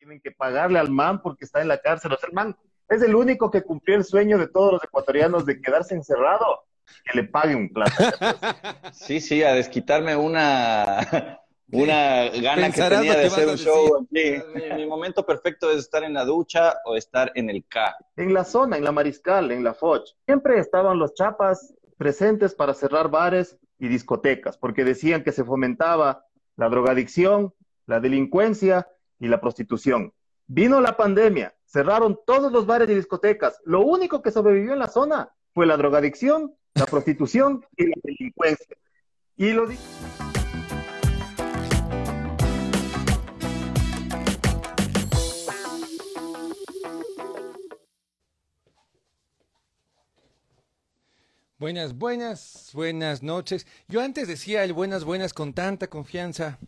tienen que pagarle al man porque está en la cárcel. O sea, el man es el único que cumplió el sueño de todos los ecuatorianos de quedarse encerrado, que le pague un plato. Sí, sí, a desquitarme una, una gana que tenía de hacer un show Mi, momento perfecto es estar en la ducha o estar en el K. En la zona, en la Mariscal, en la Foch, siempre estaban los chapas presentes para cerrar bares y discotecas, porque decían que se fomentaba la drogadicción, la delincuencia y la prostitución. Vino la pandemia, cerraron todos los bares y discotecas. Lo único que sobrevivió en la zona fue la drogadicción, la prostitución y la delincuencia. Y lo Buenas, buenas, buenas noches. Yo antes decía el buenas, buenas con tanta confianza,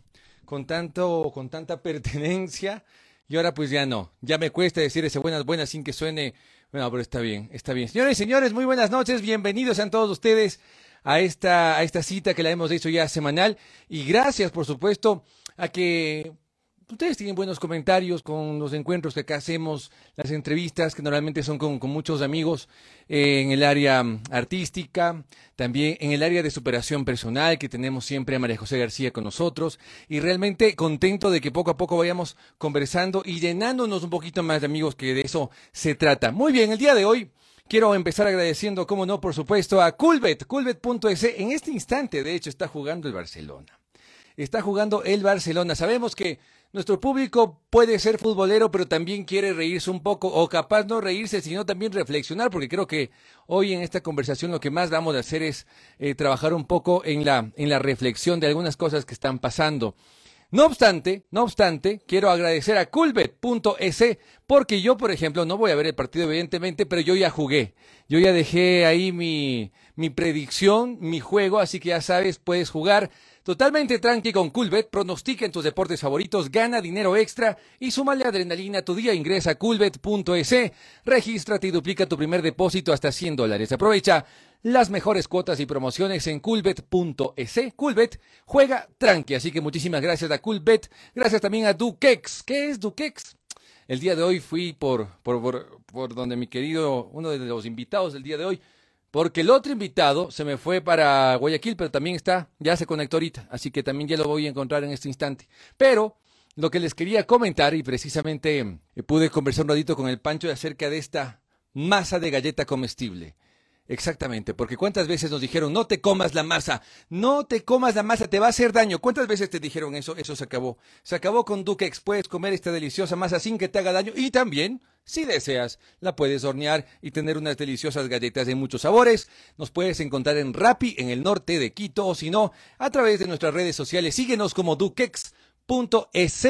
con tanto, con tanta pertenencia, y ahora pues ya no. Ya me cuesta decir ese buenas, buenas sin que suene. Bueno, pero está bien, está bien. Señores y señores, muy buenas noches. Bienvenidos a todos ustedes a esta, a esta cita que la hemos hecho ya semanal. Y gracias, por supuesto, a que ustedes tienen buenos comentarios con los encuentros que acá hacemos, las entrevistas que normalmente son con, muchos amigos eh, en el área mm, artística, también en el área de superación personal que tenemos siempre a María José García con nosotros y realmente contento de que poco a poco vayamos conversando y llenándonos un poquito más de amigos que de eso se trata. Muy bien, el día de hoy Quiero empezar agradeciendo, como no, por supuesto, a Culbet, culbet.es. En este instante, de hecho, está jugando el Barcelona. Está jugando el Barcelona. Sabemos que nuestro público puede ser futbolero, pero también quiere reírse un poco, o capaz no reírse, sino también reflexionar, porque creo que hoy en esta conversación lo que más vamos a hacer es eh, trabajar un poco en la, en la reflexión de algunas cosas que están pasando. No obstante, no obstante, quiero agradecer a Culbet.es porque yo, por ejemplo, no voy a ver el partido evidentemente, pero yo ya jugué. Yo ya dejé ahí mi, mi predicción, mi juego, así que ya sabes, puedes jugar Totalmente tranqui con Coolbet, pronostica en tus deportes favoritos, gana dinero extra y súmale adrenalina a tu día. Ingresa a coolbet.es, regístrate y duplica tu primer depósito hasta 100 dólares. Aprovecha las mejores cuotas y promociones en coolbet.es. Coolbet juega tranqui, así que muchísimas gracias a Coolbet. Gracias también a Dukex. ¿Qué es Dukex? El día de hoy fui por, por, por, por donde mi querido, uno de los invitados del día de hoy, porque el otro invitado se me fue para Guayaquil, pero también está, ya se conectó ahorita, así que también ya lo voy a encontrar en este instante. Pero lo que les quería comentar, y precisamente eh, pude conversar un ratito con el Pancho acerca de esta masa de galleta comestible. Exactamente, porque cuántas veces nos dijeron, no te comas la masa, no te comas la masa, te va a hacer daño. ¿Cuántas veces te dijeron eso? Eso se acabó. Se acabó con Dukex, puedes comer esta deliciosa masa sin que te haga daño y también, si deseas, la puedes hornear y tener unas deliciosas galletas de muchos sabores. Nos puedes encontrar en Rappi, en el norte de Quito, o si no, a través de nuestras redes sociales. Síguenos como dukex.es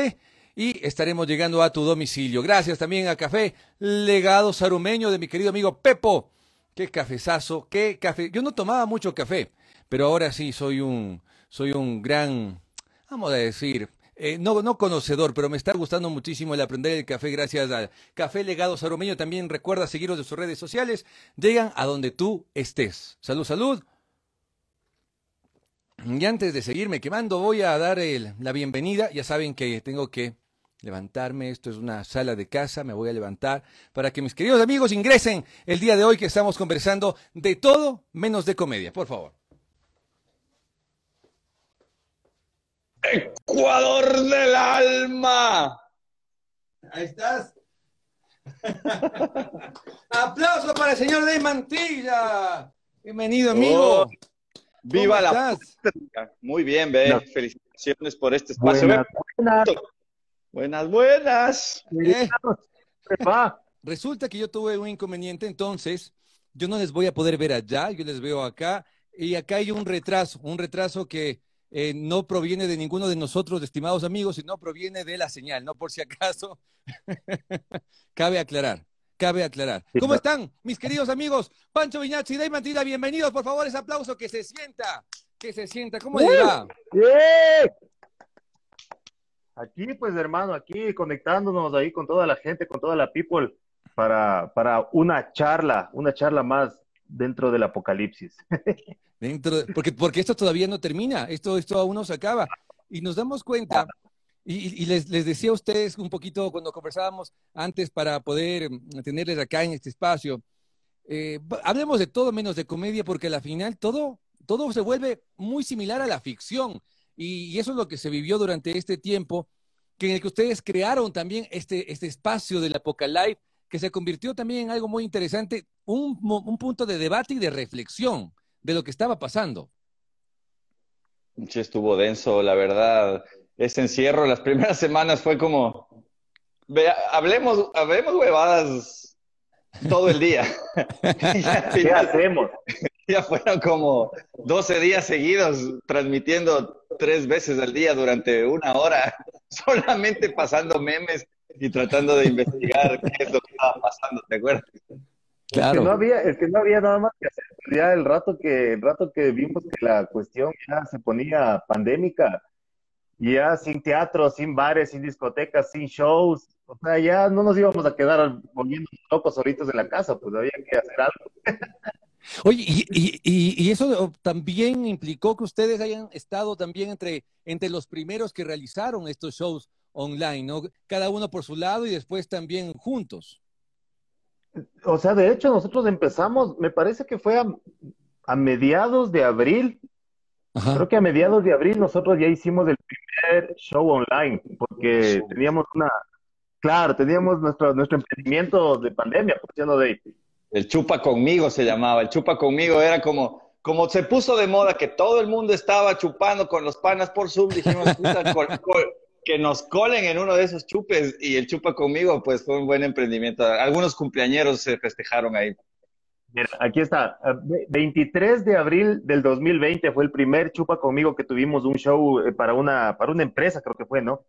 y estaremos llegando a tu domicilio. Gracias también a Café Legado Sarumeño de mi querido amigo Pepo Qué cafezazo, qué café. Yo no tomaba mucho café, pero ahora sí soy un, soy un gran, vamos a decir, eh, no, no conocedor, pero me está gustando muchísimo el aprender el café gracias al Café Legado Saromeño. También recuerda seguirnos de sus redes sociales. Llegan a donde tú estés. Salud, salud. Y antes de seguirme quemando, voy a dar la bienvenida. Ya saben que tengo que levantarme, esto es una sala de casa, me voy a levantar para que mis queridos amigos ingresen el día de hoy que estamos conversando de todo menos de comedia, por favor. Ecuador del alma. Ahí estás. Aplauso para el señor de Mantilla. Bienvenido, amigo. Oh, viva la. Muy bien, ve. Felicitaciones por este espacio. Buenas, buenas. Eh, resulta que yo tuve un inconveniente, entonces yo no les voy a poder ver allá, yo les veo acá, y acá hay un retraso, un retraso que eh, no proviene de ninguno de nosotros, estimados amigos, sino proviene de la señal, ¿no? Por si acaso, cabe aclarar. Cabe aclarar. ¿Cómo están, mis queridos amigos? Pancho Viñazzi y Mantida, bienvenidos. Por favor, ese aplauso que se sienta. Que se sienta. ¿Cómo le va? Aquí, pues, hermano, aquí conectándonos ahí con toda la gente, con toda la people, para, para una charla, una charla más dentro del apocalipsis. Dentro, porque, porque esto todavía no termina, esto, esto aún no se acaba. Y nos damos cuenta Y, les, decía a ustedes un poquito cuando conversábamos antes para poder mm, tenerles acá en este espacio, eh, hablemos de todo menos de comedia porque al final todo, todo se vuelve muy similar a la ficción y, eso es lo que se vivió durante este tiempo que en el que ustedes crearon también este, este espacio del Apocalife que se convirtió también en algo muy interesante, un, un punto de debate y de reflexión de lo que estaba pasando. Sí, estuvo denso, la verdad ese encierro, las primeras semanas fue como, hablemos, hablemos huevadas todo el día. ¿Qué hacemos? Ya fueron como 12 días seguidos transmitiendo tres veces al día durante una hora, solamente pasando memes y tratando de investigar qué es lo que estaba pasando, ¿te acuerdas? Claro. Es que no había, es que no había nada más que hacer. Ya el rato que, el rato que vimos que la cuestión ya se ponía pandémica, ya sin teatro, sin bares, sin discotecas, sin shows. O sea, ya no nos íbamos a quedar volviendo locos solitos en la casa, pues había que hacer algo. Oye, y, y, y, eso también implicó que ustedes hayan estado también entre, entre los primeros que realizaron estos shows online, ¿no? Cada uno por su lado y después también juntos. O sea, de hecho, nosotros empezamos, me parece que fue a, a mediados de abril Creo que a mediados de abril nosotros ya hicimos el primer show online, porque teníamos una, claro, teníamos nuestro, nuestro emprendimiento de pandemia, funcionando de... El chupa conmigo se llamaba, el chupa conmigo era como, como se puso de moda que todo el mundo estaba chupando con los panas por Zoom, dijimos, que nos colen en uno de esos chupes y el chupa conmigo, pues fue un buen emprendimiento. Algunos cumpleañeros se festejaron ahí. Mira, aquí está. 23 ah, de abril del 2020 fue el primer Chupa conmigo que tuvimos un show eh, para una, para una empresa, creo que fue, ¿no?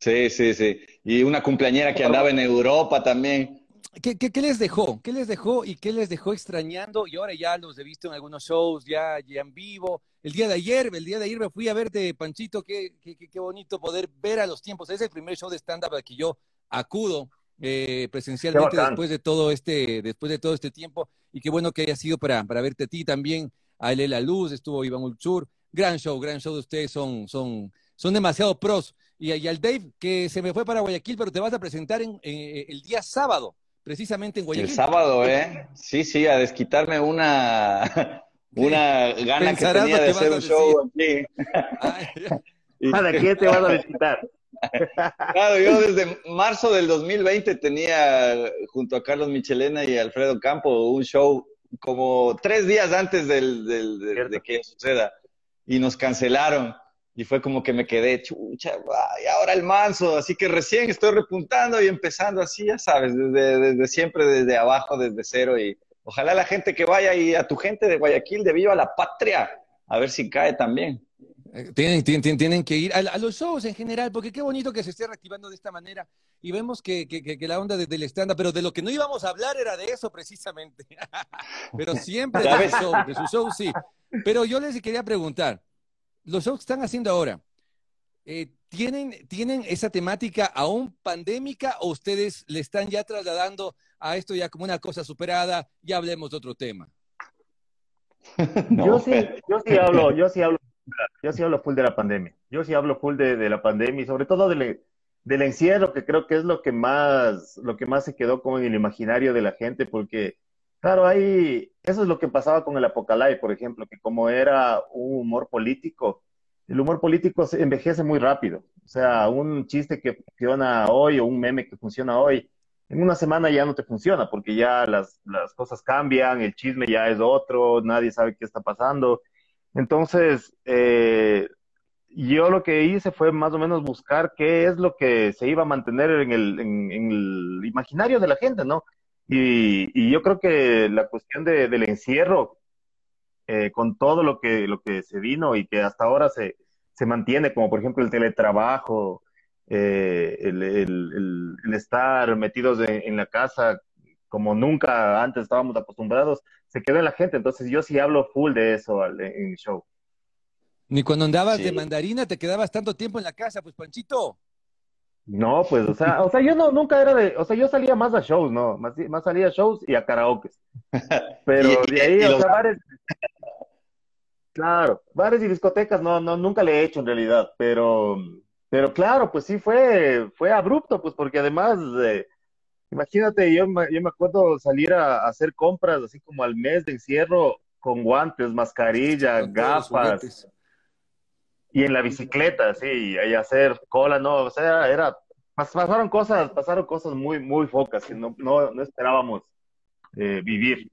Sí, sí, sí. Y una cumpleañera que andaba en Europa también. ¿Qué, qué, les dejó? ¿Qué les dejó y qué les dejó extrañando? Y ahora ya los he visto en algunos shows, ya, ya en vivo. El día de ayer, el día de ayer me fui a verte, Panchito, qué, qué, qué bonito poder ver a los tiempos. Es el primer show de stand-up al que yo acudo eh, presencialmente después de todo este, después de todo este tiempo. Y qué bueno que haya sido para, para verte a ti también, a él La Luz, estuvo Iván Ulchur. Gran show, gran show de ustedes, son, son, son demasiado pros. Y, al Dave, que se me fue para Guayaquil, pero te vas a presentar en, el día sábado, precisamente en Guayaquil. El sábado, ¿eh? Sí, sí, a desquitarme una, una gana que tenía de hacer un show aquí. ¿Para qué te vas a desquitar? Claro, yo desde marzo del 2020 tenía junto a Carlos Michelena y Alfredo Campo un show como tres días antes del, de que suceda y nos cancelaron y fue como que me quedé chucha, y ahora el manso, así que recién estoy repuntando y empezando así, ya sabes, desde, desde siempre, desde abajo, desde cero y ojalá la gente que vaya y a tu gente de Guayaquil, de Viva la Patria, a ver si cae también. Eh, tienen, tienen, tienen que ir a, los shows en general, porque qué bonito que se esté reactivando de esta manera. Y vemos que, que, la onda del stand pero de lo que no íbamos a hablar era de eso precisamente. pero siempre de su, show, de su show, sí. Pero yo les quería preguntar, los shows que están haciendo ahora, eh, ¿tienen, ¿tienen esa temática aún pandémica o ustedes le están ya trasladando a esto ya como una cosa superada? Ya hablemos de otro tema. yo sí, yo sí hablo, yo sí hablo yo sí hablo full de la pandemia. Yo sí hablo full de, de la pandemia y sobre todo del, del, encierro, que creo que es lo que más, lo que más se quedó como en el imaginario de la gente, porque, claro, hay, eso es lo que pasaba con el Apocalipsis, por ejemplo, que como era un humor político, el humor político se envejece muy rápido. O sea, un chiste que funciona hoy o un meme que funciona hoy, en una semana ya no te funciona, porque ya las, las cosas cambian, el chisme ya es otro, nadie sabe qué está pasando. Entonces, eh, yo lo que hice fue más o menos buscar qué es lo que se iba a mantener en el, en, el imaginario de la gente, ¿no? Y, y yo creo que la cuestión de, del encierro, eh, con todo lo que, lo que se vino y que hasta ahora se, se mantiene, como por ejemplo el teletrabajo, eh, el, el, el, estar metidos en la casa como nunca antes estábamos acostumbrados, se quedó en la gente. Entonces yo sí hablo full de eso en el show. Ni cuando andabas de mandarina te quedabas tanto tiempo en la casa, pues Panchito. No, pues, o sea, o sea, yo no, nunca era de, o sea, yo salía más a shows, ¿no? Más, más salía a shows y a karaoke. Pero de ahí, o sea, bares, claro, bares y discotecas, no, no, nunca le he hecho en realidad, pero, Pero claro, pues sí fue, fue abrupto, pues porque además, eh, imagínate, yo, me- yo me acuerdo salir a, a hacer compras así como al mes de encierro con guantes, mascarilla, Con todos los gafas. Y en la bicicleta, sí, y hacer cola, no, o sea, era, pas- pasaron cosas, pasaron cosas muy, muy focas que no, no, no esperábamos eh, vivir.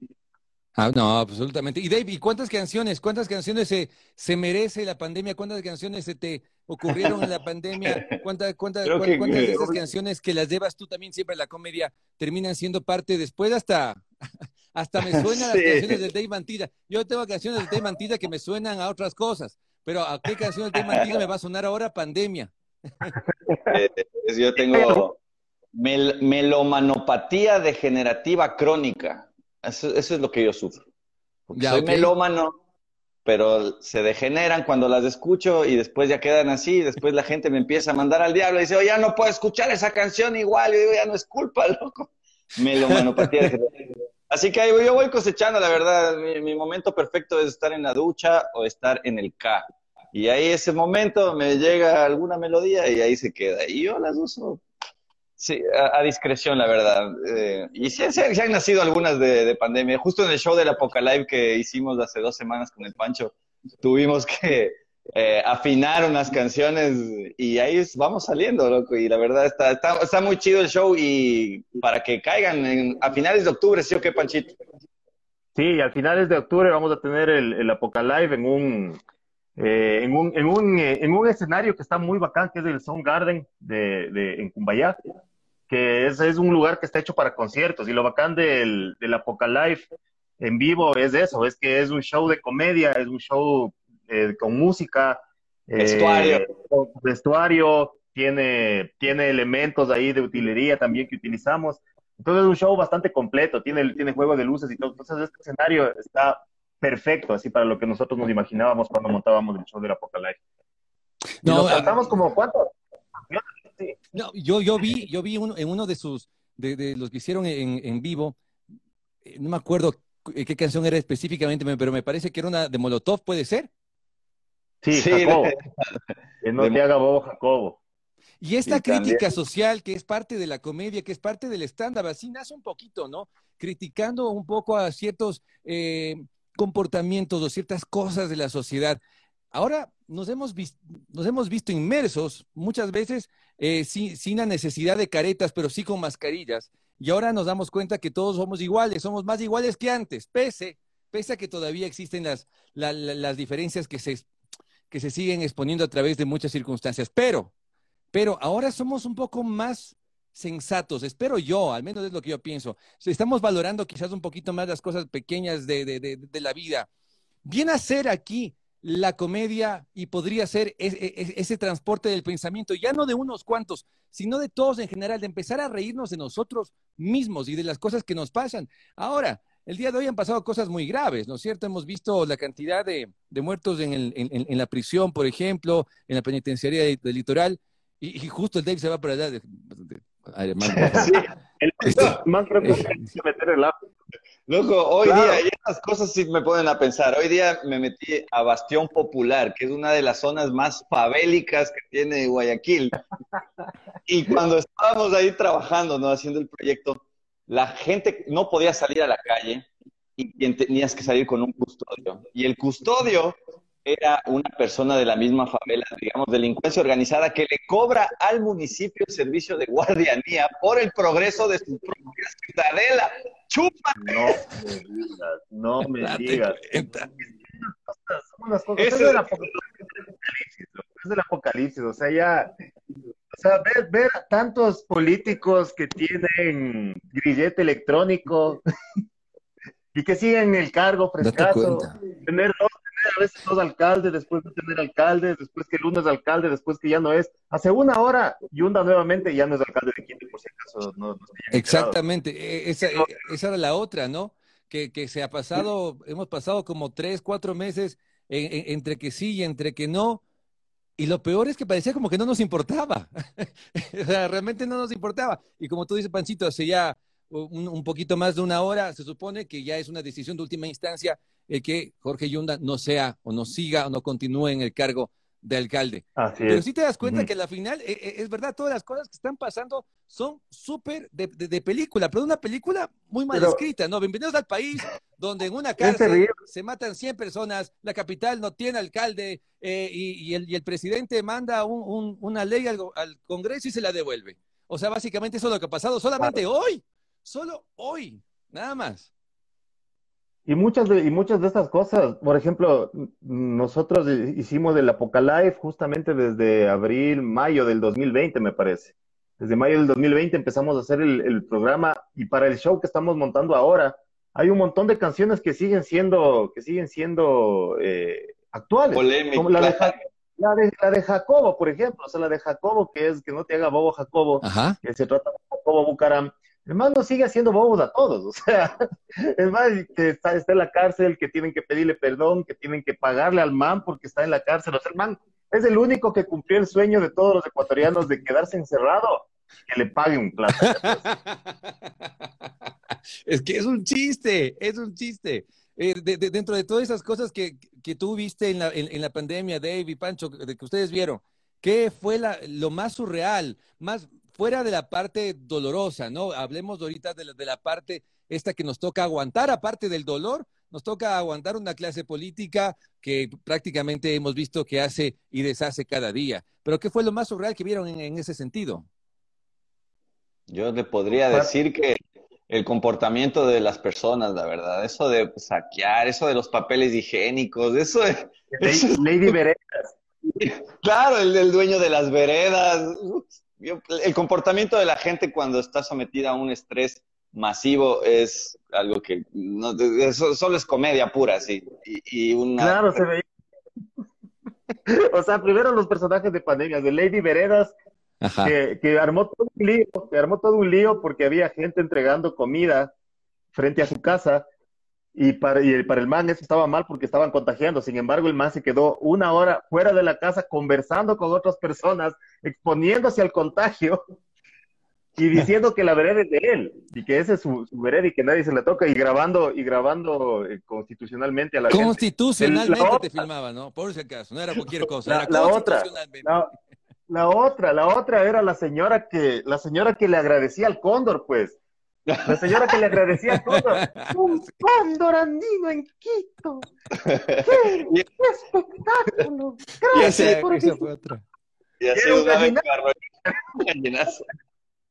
Ah, no, absolutamente. Y Dave, ¿y cuántas canciones, cuántas canciones se, se merece la pandemia? ¿Cuántas canciones se te ocurrieron en la pandemia? ¿Cuántas, cuántas, Creo cuán- que- cuántas de esas canciones que las llevas tú también siempre en la comedia terminan siendo parte después hasta, hasta me suenan las Sí. canciones del Dave Mantilla. Yo tengo canciones del Dave Mantilla que me suenan a otras cosas, pero ¿a qué canción Dave Mantilla me va a sonar ahora? Pandemia. Eh, yo tengo mel- melomanopatía degenerativa crónica. Eso, eso es lo que yo sufro. Ya, soy melómano, pero se degeneran cuando las escucho y después ya quedan así. y Después la gente me empieza a mandar al diablo y dice, oh, ya no puedo escuchar esa canción igual. Yo digo, ya no es culpa, loco. Melomanopatía degenerativa. Así que yo voy cosechando, la verdad. Mi, mi momento perfecto es estar en la ducha o estar en el K. Y ahí ese momento me llega alguna melodía y ahí se queda. Y yo las uso sí, a, discreción, la verdad. Eh, y sí, sí, sí han nacido algunas de, de pandemia. Justo en el show del Apocalive que hicimos hace dos semanas con el Pancho, tuvimos que eh, afinar unas canciones y ahí vamos saliendo, loco. Y la verdad está, está, está muy chido el show y para que caigan en- a finales de octubre, ¿sí o qué, Panchito? Sí, a finales de octubre vamos a tener el, el Apocalive en un, eh, en un, en un, eh, en un escenario que está muy bacán, que es el Sound Garden de, de, en Cumbayá, que es, es un lugar que está hecho para conciertos. Y lo bacán del, del Apocalive en vivo es eso, es que es un show de comedia, es un show eh, con música, eh, Vestuario. con vestuario, tiene, tiene elementos ahí de utilería también que utilizamos. Entonces es un show bastante completo, tiene, tiene juego de luces y todo. Entonces este escenario está perfecto, así para lo que nosotros nos imaginábamos cuando montábamos el show del Apocalipsis. No, nos a- tratamos como cuánto? No, yo, yo vi, yo vi uno, en uno de sus, de, de los que hicieron en, en vivo, eh, no me acuerdo cu- qué canción era específicamente, me- pero me parece que era una de Molotov, ¿puede ser? Sí, Sí, Jacobo. de- Que no de- te haga bobo, Jacobo. Y esta Y también- crítica social que es parte de la comedia, que es parte del stand-up, así nace un poquito, ¿no? Criticando un poco a ciertos eh, comportamientos o ciertas cosas de la sociedad. Ahora nos hemos, vis- nos hemos visto inmersos muchas veces eh, sin, sin la necesidad de caretas, pero sí con mascarillas. Y ahora nos damos cuenta que todos somos iguales, somos más iguales que antes, pese, pese a que todavía existen las, la- la- las diferencias que se, que se siguen exponiendo a través de muchas circunstancias. Pero, pero ahora somos un poco más sensatos, espero yo, al menos es lo que yo pienso. Estamos valorando quizás un poquito más las cosas pequeñas de, de- de- la vida. Viene a ser aquí la comedia y podría ser es- es- ese transporte del pensamiento, ya no de unos cuantos, sino de todos en general, de empezar a reírnos de nosotros mismos y de las cosas que nos pasan. Ahora, el día de hoy han pasado cosas muy graves, ¿no es cierto? Hemos visto la cantidad de, de muertos en, el- en- la prisión, por ejemplo, en la penitenciaría de- del litoral, y, y justo el Dave se va por allá. De. Sí, el Este, más preocupante es meter el agua. Loco, hoy Claro. día, y estas cosas sí me ponen a pensar. Hoy día me metí a Bastión Popular, que es una de las zonas más favélicas que tiene Guayaquil. Y cuando estábamos ahí trabajando, ¿no? Haciendo el proyecto, la gente no podía salir a la calle y quien tenías que salir con un custodio. Y el custodio era una persona de la misma favela, digamos, delincuencia organizada, que le cobra al municipio el servicio de guardianía por el progreso de su propia ciudadela. ¡Chupa! No me digas, no me digas. Cuenta. Son unas cosas. Eso Es del es- apocalipsis, es del apocalipsis. O sea, ya. O sea, ver, ver a tantos políticos que tienen grillete electrónico y que siguen el cargo Date frescazo. Tener dos, tener a veces dos alcaldes, después de tener alcaldes, después que el uno es alcalde, después que ya no es. Hace una hora, Yunda nuevamente ya no es alcalde de Quito, por si acaso no, no. Exactamente, e- esa, e- esa era la otra, ¿no? Que, que se ha pasado, hemos pasado como tres, cuatro meses en- en- entre que sí y entre que no, y lo peor es que parecía como que no nos importaba, o sea, realmente no nos importaba, y como tú dices, Pancito, hace ya un, un poquito más de una hora, se supone que ya es una decisión de última instancia el que Jorge Yunda no sea o no siga o no continúe en el cargo de alcalde. Así Pero es. sí te das cuenta que al final, eh, eh, es verdad, todas las cosas que están pasando son súper de, de- de película, pero una película muy mal Pero- escrita, ¿no? Bienvenidos al país donde en una cárcel se matan 100 personas, la capital no tiene alcalde eh, y, y el, y el presidente manda un- un- una ley al Congreso y se la devuelve. O sea, básicamente eso es lo que ha pasado solamente hoy, solo hoy, nada más. Y muchas de, y muchas de estas cosas, por ejemplo, nosotros hi- hicimos el Apocalife justamente desde abril, mayo del 2020, me parece. Desde mayo del 2020 empezamos a hacer el, el programa y para el show que estamos montando ahora, hay un montón de canciones que siguen siendo, que siguen siendo eh, actuales. Polémica. Como la de, la de, la de Jacobo, por ejemplo, o sea, la de Jacobo, que es que no te haga bobo Jacobo, Ajá. que se trata de Jacobo Bucaram, el man sigue haciendo bobos a todos, o sea, es más, que está, en la cárcel, que tienen que pedirle perdón, que tienen que pagarle al man porque está en la cárcel, o sea, el man es el único que cumplió el sueño de todos los ecuatorianos de quedarse encerrado, que le pague un plato. es que es un chiste, es un chiste. Eh, de- de- dentro de todas esas cosas que, que tú viste en la, en, en la pandemia, Dave y Pancho, de que ustedes vieron, ¿qué fue la- lo más surreal, más fuera de la parte dolorosa, ¿no? Hablemos ahorita de la, de la parte esta que nos toca aguantar, aparte del dolor, nos toca aguantar una clase política que prácticamente hemos visto que hace y deshace cada día. Pero ¿qué fue lo más surreal que vieron en, en ese sentido? Yo le podría decir que el comportamiento de las personas, la verdad, eso de saquear, eso de los papeles higiénicos, eso de, Lady, Lady Veré, claro, el, el dueño de las veredas, yo- el comportamiento de la gente cuando está sometida a un estrés masivo es algo que no, eso solo es comedia pura, sí, y, y una claro, se veía. O sea, primero los personajes de pandemias, de Lady Veredas, que, que armó todo un lío, que armó todo un lío porque había gente entregando comida frente a su casa y para, y para el man eso estaba mal porque estaban contagiando. Sin embargo, el man se quedó una hora fuera de la casa conversando con otras personas, exponiéndose al contagio y diciendo que la vereda es de él y que ese es su, su vereda y que nadie se la toca y grabando y grabando eh, constitucionalmente a la gente. Constitucionalmente La te otra- filmaba, ¿no? Por si acaso, no era cualquier cosa, La- era la otra, constitucionalmente. La, la otra, la otra era la señora que, la señora que le agradecía al cóndor, pues. La señora que le agradecía cóndor. Un cóndor andino en Quito. ¡Qué, espectáculo! Gracias por Esa fue otra. Y así un gallinazo. carro- un gallinazo.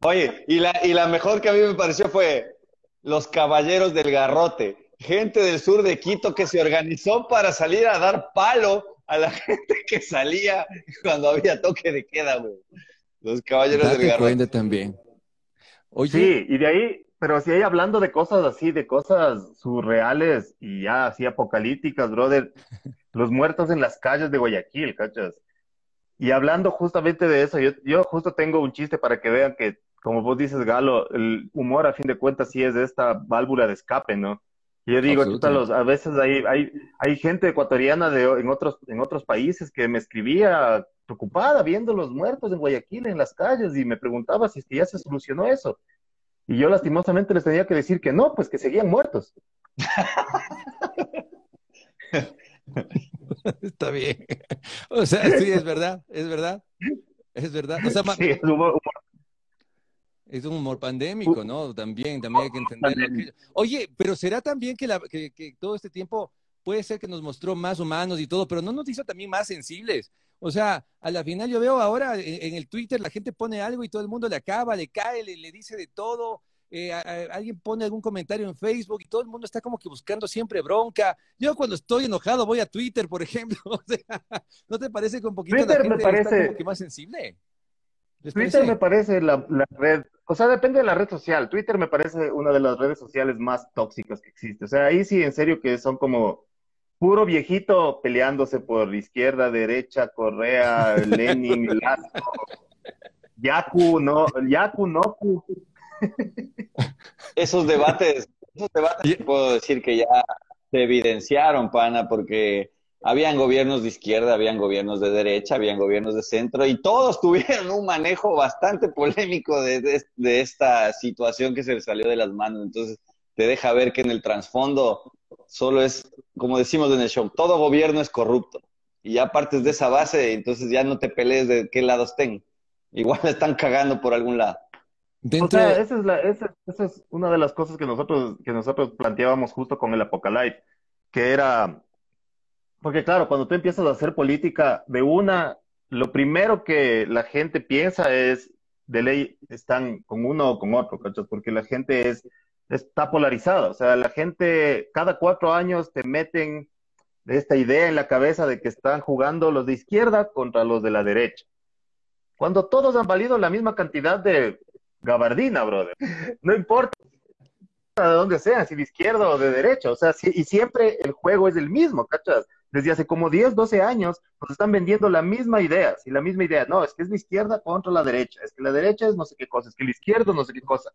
Oye, y la, y la mejor que a mí me pareció fue los caballeros del garrote, gente del sur de Quito que se organizó para salir a dar palo a la gente que salía cuando había toque de queda, güey. Los caballeros del garrote. también. Oye, Sí, y de ahí, pero si hay hablando de cosas así, de cosas surreales y ya así apocalípticas, brother, los muertos en las calles de Guayaquil, ¿cachas? Y hablando justamente de eso, yo, yo justo tengo un chiste para que vean que, como vos dices, Galo, el humor a fin de cuentas sí es de esta válvula de escape, ¿no? Yo digo, chuta, los, a veces hay, hay, hay gente ecuatoriana de, en, otros, en otros países que me escribía preocupada viendo los muertos en Guayaquil, en las calles, y me preguntaba si es que ya se solucionó eso. Y yo lastimosamente les tenía que decir que no, pues que seguían muertos. Está bien. O sea, sí, es verdad, es verdad. Es verdad. O sea, ma- Sí, es humor- humor. Es un humor pandémico, ¿no? También, también hay que entenderlo. Oye, pero será también que, la, que, que todo este tiempo puede ser que nos mostró más humanos y todo, pero no nos hizo también más sensibles. O sea, a la final yo veo ahora en, el Twitter la gente pone algo y todo el mundo le acaba, le cae, le, le dice de todo. Eh, a- a- alguien pone algún comentario en Facebook y todo el mundo está como que buscando siempre bronca. Yo cuando estoy enojado voy a Twitter, por ejemplo. O sea, ¿no te parece que un poquito la Twitter me está como que más sensible? ¿Les Twitter parece? me parece la, la red, o sea, depende de la red social. Twitter me parece una de las redes sociales más tóxicas que existe. O sea, ahí sí, en serio, que son como puro viejito peleándose por izquierda, derecha, Correa, Lenin, Lazo, Yaku, no, Yaku, Noku. Esos debates, esos debates puedo decir que ya se evidenciaron, pana, porque habían gobiernos de izquierda, habían gobiernos de derecha, habían gobiernos de centro, y todos tuvieron un manejo bastante polémico de, de, de esta situación que se les salió de las manos. Entonces, te deja ver que en el trasfondo solo es, como decimos en el show, todo gobierno es corrupto. y ya partes de esa base, entonces ya no te pelees de qué lado estén. Igual están cagando por algún lado. O sea, esa es, la, esa, esa es una de las cosas que nosotros, que nosotros planteábamos justo con el Apocalipsis, que era, porque claro, cuando tú empiezas a hacer política de una, lo primero que la gente piensa es, de ley, están con uno o con otro, ¿cachas? Porque la gente es, está polarizada, o sea, la gente cada cuatro años te meten esta idea en la cabeza de que están jugando los de izquierda contra los de la derecha. Cuando todos han valido la misma cantidad de gabardina, brother. No importa de dónde sean, si de izquierda o de derecha, o sea, y siempre el juego es el mismo, ¿cachas? Desde hace como 10, 12 años nos están vendiendo la misma idea, si la misma idea, no, es que es la izquierda contra la derecha, es que la derecha es no sé qué cosa, es que la izquierda no sé qué cosa.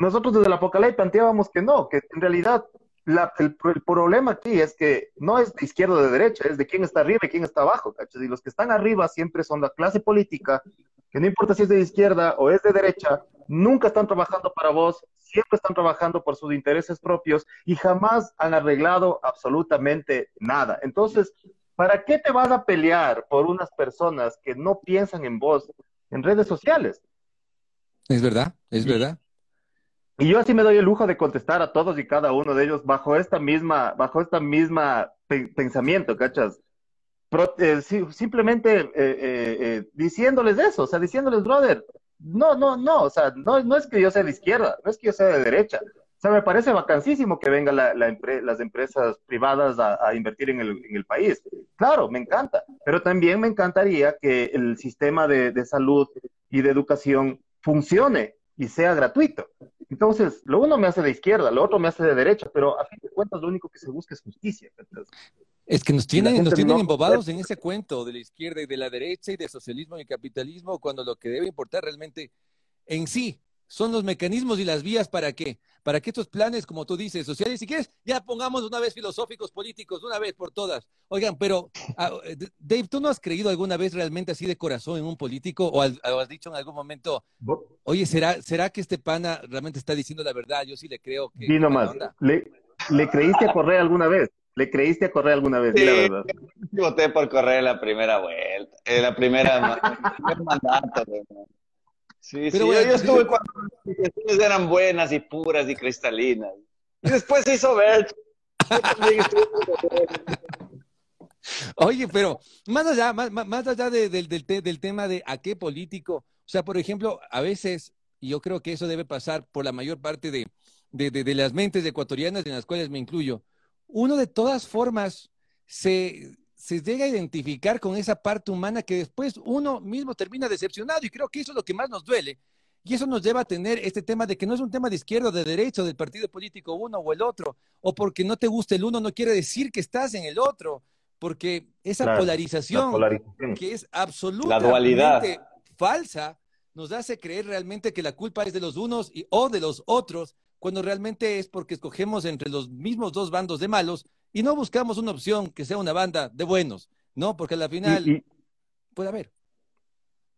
Nosotros desde el Apocalipsis planteábamos que no, que en realidad el, problema aquí es que no es de izquierda o de derecha, es de quién está arriba y quién está abajo, ¿cachas? Y los que están arriba siempre son la clase política, que no importa si es de izquierda o es de derecha, nunca están trabajando para vos, siempre están trabajando por sus intereses propios y jamás han arreglado absolutamente nada. Entonces, ¿para qué te vas a pelear por unas personas que no piensan en vos en redes sociales? Es verdad, es verdad. Y yo así me doy el lujo de contestar a todos y cada uno de ellos bajo esta misma, bajo esta misma pensamiento, ¿cachas? Eh, simplemente eh, eh, diciéndoles eso, o sea, diciéndoles, brother, no, no, no, o sea, no, no es que yo sea de izquierda, no es que yo sea de derecha. O sea, me parece vacancísimo que vengan la, las empresas privadas a, invertir en el, país. Claro, me encanta, pero también me encantaría que el sistema de salud y de educación funcione y sea gratuito. Entonces, lo uno me hace de izquierda, lo otro me hace de derecha, pero a fin de cuentas lo único que se busca es justicia. Es que nos tienen, nos tienen embobados en ese cuento de la izquierda y de la derecha y de socialismo y capitalismo, cuando lo que debe importar realmente en sí son los mecanismos y las vías para qué, para que estos planes, como tú dices, sociales, si quieres, ya pongamos una vez filosóficos, políticos, una vez por todas. Oigan, pero ah, eh, Dave, ¿tú no has creído alguna vez realmente así de corazón en un político o has, dicho en algún momento, oye, ¿será, ¿será que este pana realmente está diciendo la verdad? Yo sí le creo que... Nomás. ¿Le, ¿Le creíste a correr alguna vez? ¿Le creíste a correr alguna vez? Sí, la verdad. Voté por correr la primera vuelta, en la primera mandato. Sí, sí, yo, estuve cuando las decisiones eran buenas y puras y cristalinas. Y después se hizo ver. Oye, pero más allá, más, más allá del, del tema de a qué político, o sea, por ejemplo, a veces, y yo creo que eso debe pasar por la mayor parte de, de las mentes ecuatorianas en las cuales me incluyo, uno de todas formas se, se llega a identificar con esa parte humana que después uno mismo termina decepcionado y creo que eso es lo que más nos duele. Y eso nos lleva a tener este tema de que no es un tema de izquierda o de derecha del partido político uno o el otro, o porque no te gusta el uno no quiere decir que estás en el otro, porque esa polarización, que es absolutamente falsa nos hace creer realmente que la culpa es de los unos y, o de los otros cuando realmente es porque escogemos entre los mismos dos bandos de malos y no buscamos una opción que sea una banda de buenos, ¿no? Porque al final puede haber.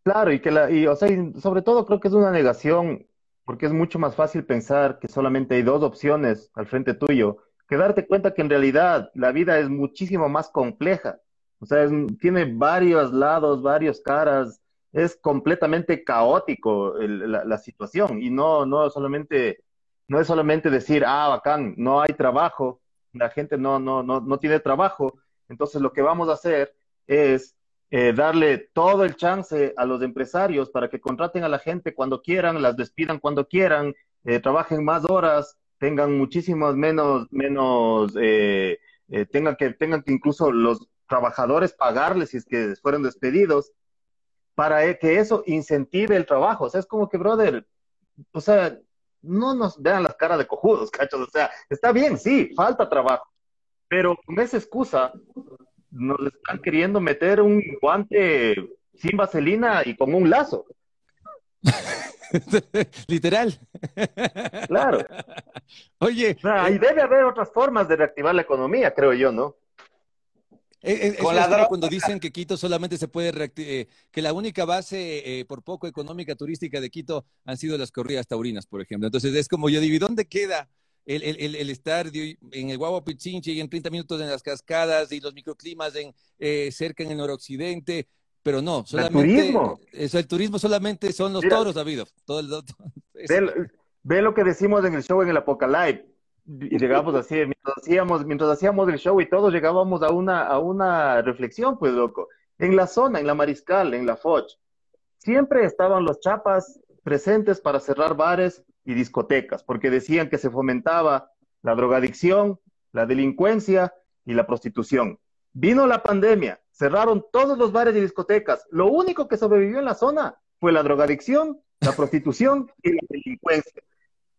Claro, y que la, y, o sea, sobre todo creo que es una negación, porque es mucho más fácil pensar que solamente hay dos opciones al frente tuyo, que darte cuenta que en realidad la vida es muchísimo más compleja. O sea, tiene varios lados, varios caras, es completamente caótico la, la, situación y no, no solamente no es solamente decir, ah, bacán, no hay trabajo, la gente no, no, no, no tiene trabajo, entonces lo que vamos a hacer es eh, darle todo el chance a los empresarios para que contraten a la gente cuando quieran, las despidan cuando quieran, eh, trabajen más horas, tengan muchísimos menos, menos, eh, tengan que, tengan que incluso los trabajadores pagarles si es que fueron despedidos, para que eso incentive el trabajo. O sea, es como que, brother, o sea, no nos vean las caras de cojudos, cachos. O sea, está bien, sí, falta trabajo. Pero con esa excusa nos están queriendo meter un guante sin vaselina y con un lazo. Literal. Claro. Oye. O sea, ahí eh, debe haber otras formas de reactivar la economía, creo yo, ¿no? Es, cuando dicen que Quito solamente se puede eh, que la única base eh, por poco económica turística de Quito han sido las corridas taurinas, por ejemplo. Entonces es como yo digo, ¿dónde queda el, el, el estar en el Guagua Pichinche y en 30 minutos en las cascadas y los microclimas en, eh, cerca en el noroccidente, pero no, solamente el turismo, el turismo solamente son los toros, David. Todo el, ve, lo que decimos en el show en el Apocalypse. Y llegamos así, mientras hacíamos, mientras hacíamos el show y todos llegábamos a una, a una reflexión, pues loco. En la zona, en la Mariscal, en la Foch, siempre estaban los chapas presentes para cerrar bares y discotecas, porque decían que se fomentaba la drogadicción, la delincuencia y la prostitución. Vino la pandemia, cerraron todos los bares y discotecas. Lo único que sobrevivió en la zona fue la drogadicción, la prostitución y la delincuencia.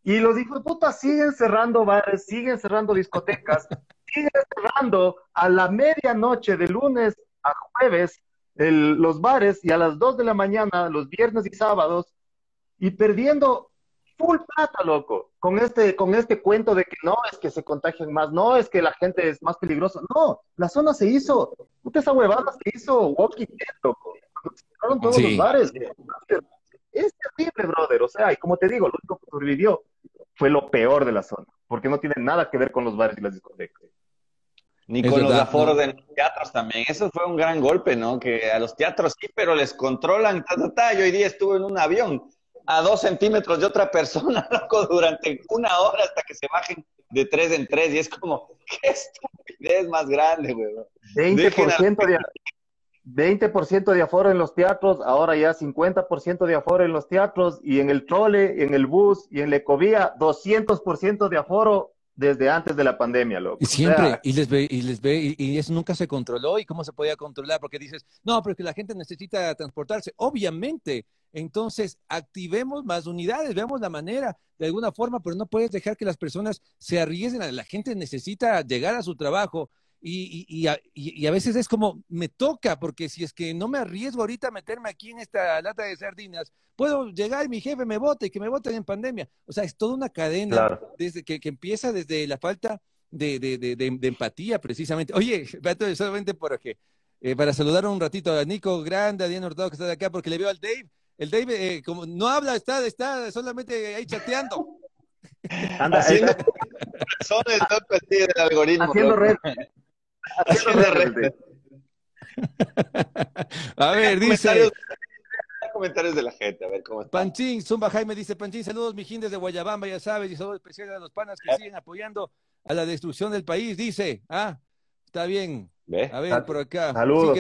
Y los hijos de puta siguen cerrando bares, siguen cerrando discotecas, siguen cerrando a la medianoche de lunes a jueves los bares y a las 2 de la mañana los viernes y sábados y perdiendo full plata, loco, con este, con este cuento de que no es que se contagien más, no es que la gente es más peligrosa, no, la zona se hizo, puta esa huevada se hizo walking dead, loco, se cerraron todos los bares, es terrible, brother, o sea, y como te digo, lo único que sobrevivió fue lo peor de la zona, porque no tiene nada que ver con los bares y las discotecas. Ni con los aforos de los teatros también. Eso fue un gran golpe, ¿no? Que a los teatros sí, pero les controlan. Yo hoy día estuve en un avión a dos centímetros de otra persona, loco, durante una hora hasta que se bajen de tres en tres. Y es como, qué estupidez más grande, güey. 20% de, 20 de aforo en los teatros, ahora ya 50% de aforo en los teatros, y en el trole, en el bus y en la ecovía, 200% de aforo desde antes de la pandemia, loco. Y siempre, y les ve, y les ve, y, eso nunca se controló, y cómo se podía controlar, porque dices, no, pero que la gente necesita transportarse. Obviamente, entonces activemos más unidades, veamos la manera de alguna forma, pero no puedes dejar que las personas se arriesguen. La gente necesita llegar a su trabajo y, y, y, a, veces es como, me toca, porque si es que no me arriesgo ahorita a meterme aquí en esta lata de sardinas, puedo llegar y mi jefe me vote y que me voten en pandemia. O sea, es toda una cadena desde que, que, empieza desde la falta de, de, de, de empatía, precisamente. Oye, solamente por eh, para saludar un ratito a Nico Grande, a Diana Hurtado que está de acá, porque le veo al Dave. El Dave, eh, como no habla, está, está solamente ahí chateando. Anda, haciendo son el toque del algoritmo. Haciendo red. a ver, dice. Comentarios de la gente, a ver cómo está. Panchín, Zumba Jaime dice: Panchín, saludos, mijín desde Guayabamba, ya sabes, y saludos especiales a los panas que siguen apoyando a la destrucción del país. Dice: Ah, está bien. A ver, por acá. Saludos.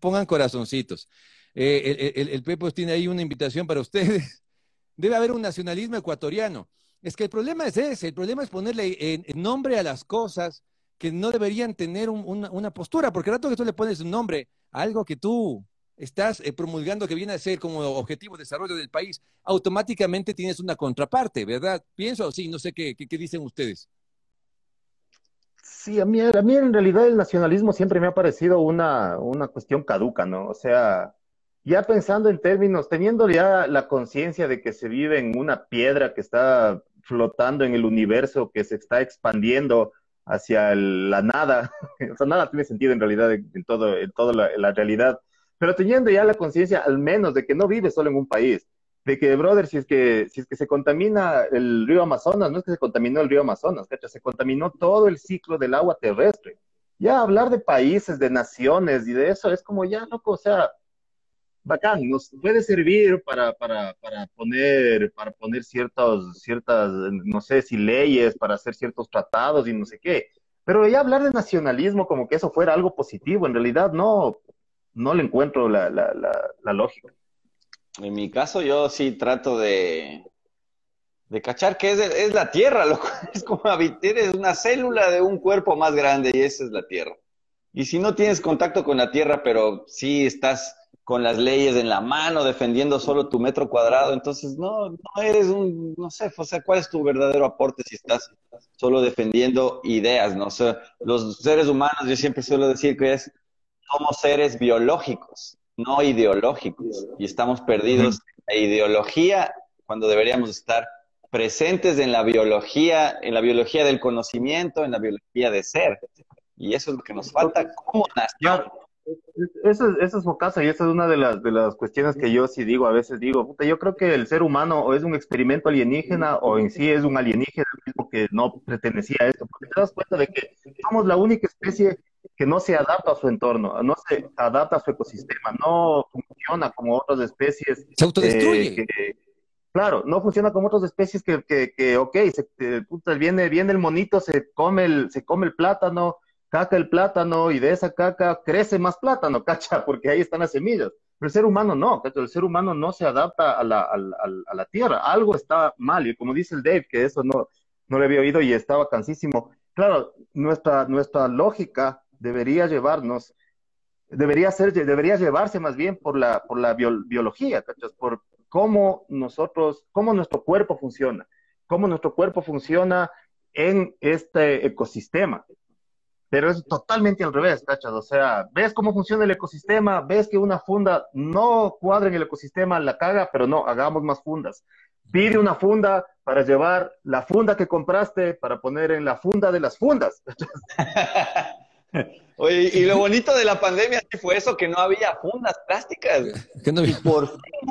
pongan, corazoncitos. Eh, el, el, Pepo tiene ahí una invitación para ustedes. Debe haber un nacionalismo ecuatoriano. Es que el problema es ese, el problema es ponerle nombre a las cosas que no deberían tener una, postura, porque el rato que tú le pones un nombre a algo que tú estás eh, promulgando que viene a ser como objetivo de desarrollo del país, automáticamente tienes una contraparte, ¿verdad? Pienso sí, no sé qué, qué, dicen ustedes. Sí, a mí, a mí en realidad el nacionalismo siempre me ha parecido una, una cuestión caduca, ¿no? O sea, ya pensando en términos, teniendo ya la conciencia de que se vive en una piedra que está flotando en el universo, que se está expandiendo hacia la nada, o sea, nada tiene sentido en realidad en, todo, en toda la, realidad, pero teniendo ya la conciencia al menos de que no vive solo en un país, de que, brother, si es que, si es que se contamina el río Amazonas, no es que se contaminó el río Amazonas, ¿cacha? se contaminó todo el ciclo del agua terrestre. Ya hablar de países, de naciones y de eso es como ya, loco, o sea, bacán, nos puede servir para, para, para, poner, para poner ciertos, ciertas, no sé si leyes, para hacer ciertos tratados y no sé qué. Pero ya hablar de nacionalismo como que eso fuera algo positivo, en realidad no, no le encuentro la, la, la, lógica. En mi caso yo sí trato de, de cachar que es, es la Tierra, loco. es como habitar, es una célula de un cuerpo más grande y esa es la Tierra. Y si no tienes contacto con la Tierra, pero sí estás con las leyes en la mano, defendiendo solo tu metro cuadrado. Entonces, no, no eres un, no sé, o sea, ¿cuál es tu verdadero aporte si estás solo defendiendo ideas, no? sé los seres humanos, yo siempre suelo decir que es, somos seres biológicos, no ideológicos, y estamos perdidos en la ideología cuando deberíamos estar presentes en la biología, en la biología del conocimiento, en la biología de ser. Y eso es lo que nos falta como nación Eso, eso es casa y esa es una de las, de las cuestiones que yo sí digo, a veces digo, puta, yo creo que el ser humano o es un experimento alienígena o en sí es un alienígena mismo que no pertenecía a esto, porque te das cuenta de que somos la única especie que no se adapta a su entorno, no se adapta a su ecosistema, no funciona como otras especies. Se autodestruye. Eh, claro, no funciona como otras especies que, que, que ok, se, puta, viene, viene el monito, se come el, se come el plátano, caca el plátano y de esa caca crece más plátano, cacha, porque ahí están las semillas. Pero el ser humano no, el ser humano no se adapta a la, a, a, la tierra, algo está mal, y como dice el Dave, que eso no, no le había oído y estaba cansísimo. Claro, nuestra, nuestra lógica debería llevarnos, debería ser, debería llevarse más bien por la, por la biología, ¿cachas? por cómo nosotros, cómo nuestro cuerpo funciona, cómo nuestro cuerpo funciona en este ecosistema pero es totalmente al revés, ¿cachas? O sea, ves cómo funciona el ecosistema, ves que una funda no cuadra en el ecosistema, la caga, pero no, hagamos más fundas. Pide una funda para llevar la funda que compraste para poner en la funda de las fundas. Oye, y lo bonito de la pandemia fue eso, que no había fundas plásticas. No había. Y por fin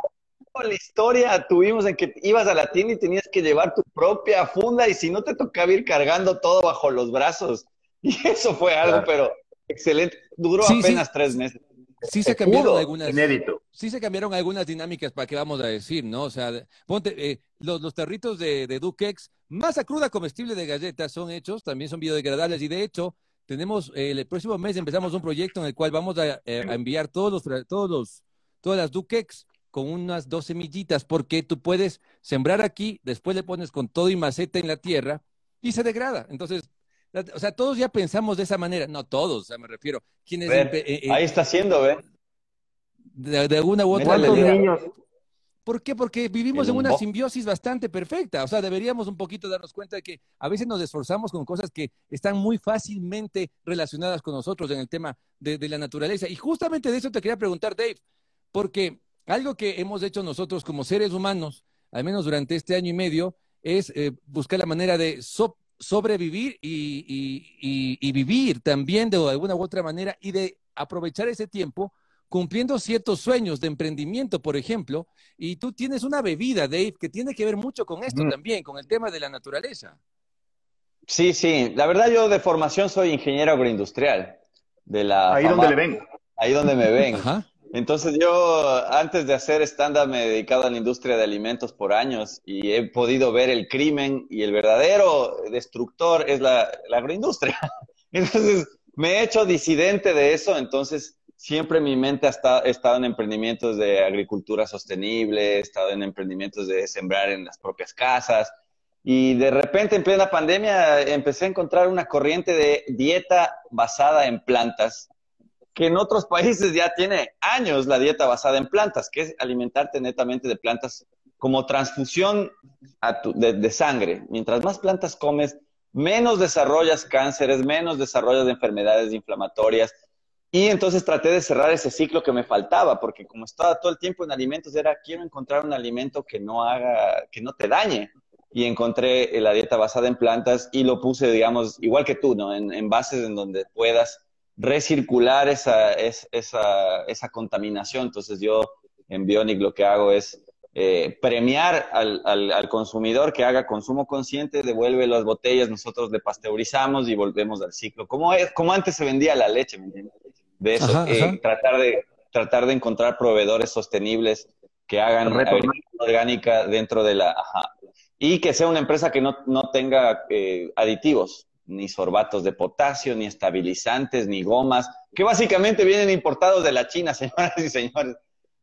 la historia tuvimos en que ibas a la tienda y tenías que llevar tu propia funda y si no te tocaba ir cargando todo bajo los brazos. Y eso fue algo, pero excelente. Duró apenas tres meses. Sí se cambiaron algunas. Sí se cambiaron algunas dinámicas para qué vamos a decir, ¿no? O sea, ponte, eh, los, los tarritos de, de Dukex, masa cruda comestible de galletas son hechos, también son biodegradables y de hecho tenemos eh, el próximo mes empezamos un proyecto en el cual vamos a, eh, a enviar todos los, todos los, todas las Dukex con unas dos semillitas, porque tú puedes sembrar aquí, después le pones con todo y maceta en la tierra y se degrada. Entonces, o sea, todos ya pensamos de esa manera. No todos, o sea, me refiero. ¿Quién es eh, eh, ahí está haciendo, ¿ve? De, de alguna u otra manera. ¿Por qué? Porque vivimos en una simbiosis bastante perfecta. O sea, deberíamos un poquito darnos cuenta de que a veces nos esforzamos con cosas que están muy fácilmente relacionadas con nosotros en el tema de, de la naturaleza. Y justamente de eso te quería preguntar, Dave, porque algo que hemos hecho nosotros como seres humanos, al menos durante este año y medio, es eh, buscar la manera de so sobrevivir y, vivir también de alguna u otra manera y de aprovechar ese tiempo cumpliendo ciertos sueños de emprendimiento, por ejemplo, y tú tienes una bebida, Dave, que tiene que ver mucho con esto también, con el tema de la naturaleza. Sí, sí, la verdad yo de formación soy ingeniero agroindustrial. De la ahí donde le ven. Ahí donde me ven. Ajá. Entonces yo, antes de hacer stand-up, me he dedicado a la industria de alimentos por años y he podido ver el crimen y el verdadero destructor es la, agroindustria. Entonces me he hecho disidente de eso, entonces siempre mi mente ha estado, en emprendimientos de agricultura sostenible, he estado en emprendimientos de sembrar en las propias casas y de repente en plena pandemia empecé a encontrar una corriente de dieta basada en plantas que en otros países ya tiene años la dieta basada en plantas, que es alimentarte netamente de plantas como transfusión de, sangre. Mientras más plantas comes, menos desarrollas cánceres, menos desarrollas enfermedades inflamatorias. Y entonces traté de cerrar ese ciclo que me faltaba, porque como estaba todo el tiempo en alimentos, era quiero encontrar un alimento que no haga, que no te dañe. Y encontré la dieta basada en plantas y lo puse, digamos, igual que tú, ¿no? En, en bases en donde puedas recircular esa, esa, esa contaminación. Entonces yo en Bionic lo que hago es eh, premiar al, al, consumidor que haga consumo consciente, devuelve las botellas, nosotros le pasteurizamos y volvemos al ciclo. Como, es, como antes se vendía la leche, ¿me entiendes? De eso, eh, tratar, de, tratar de encontrar proveedores sostenibles que hagan orgánica dentro de la... Ajá. Y que sea una empresa que no, no tenga eh, aditivos ni sorbatos de potasio, ni estabilizantes, ni gomas, que básicamente vienen importados de la China, señoras y señores.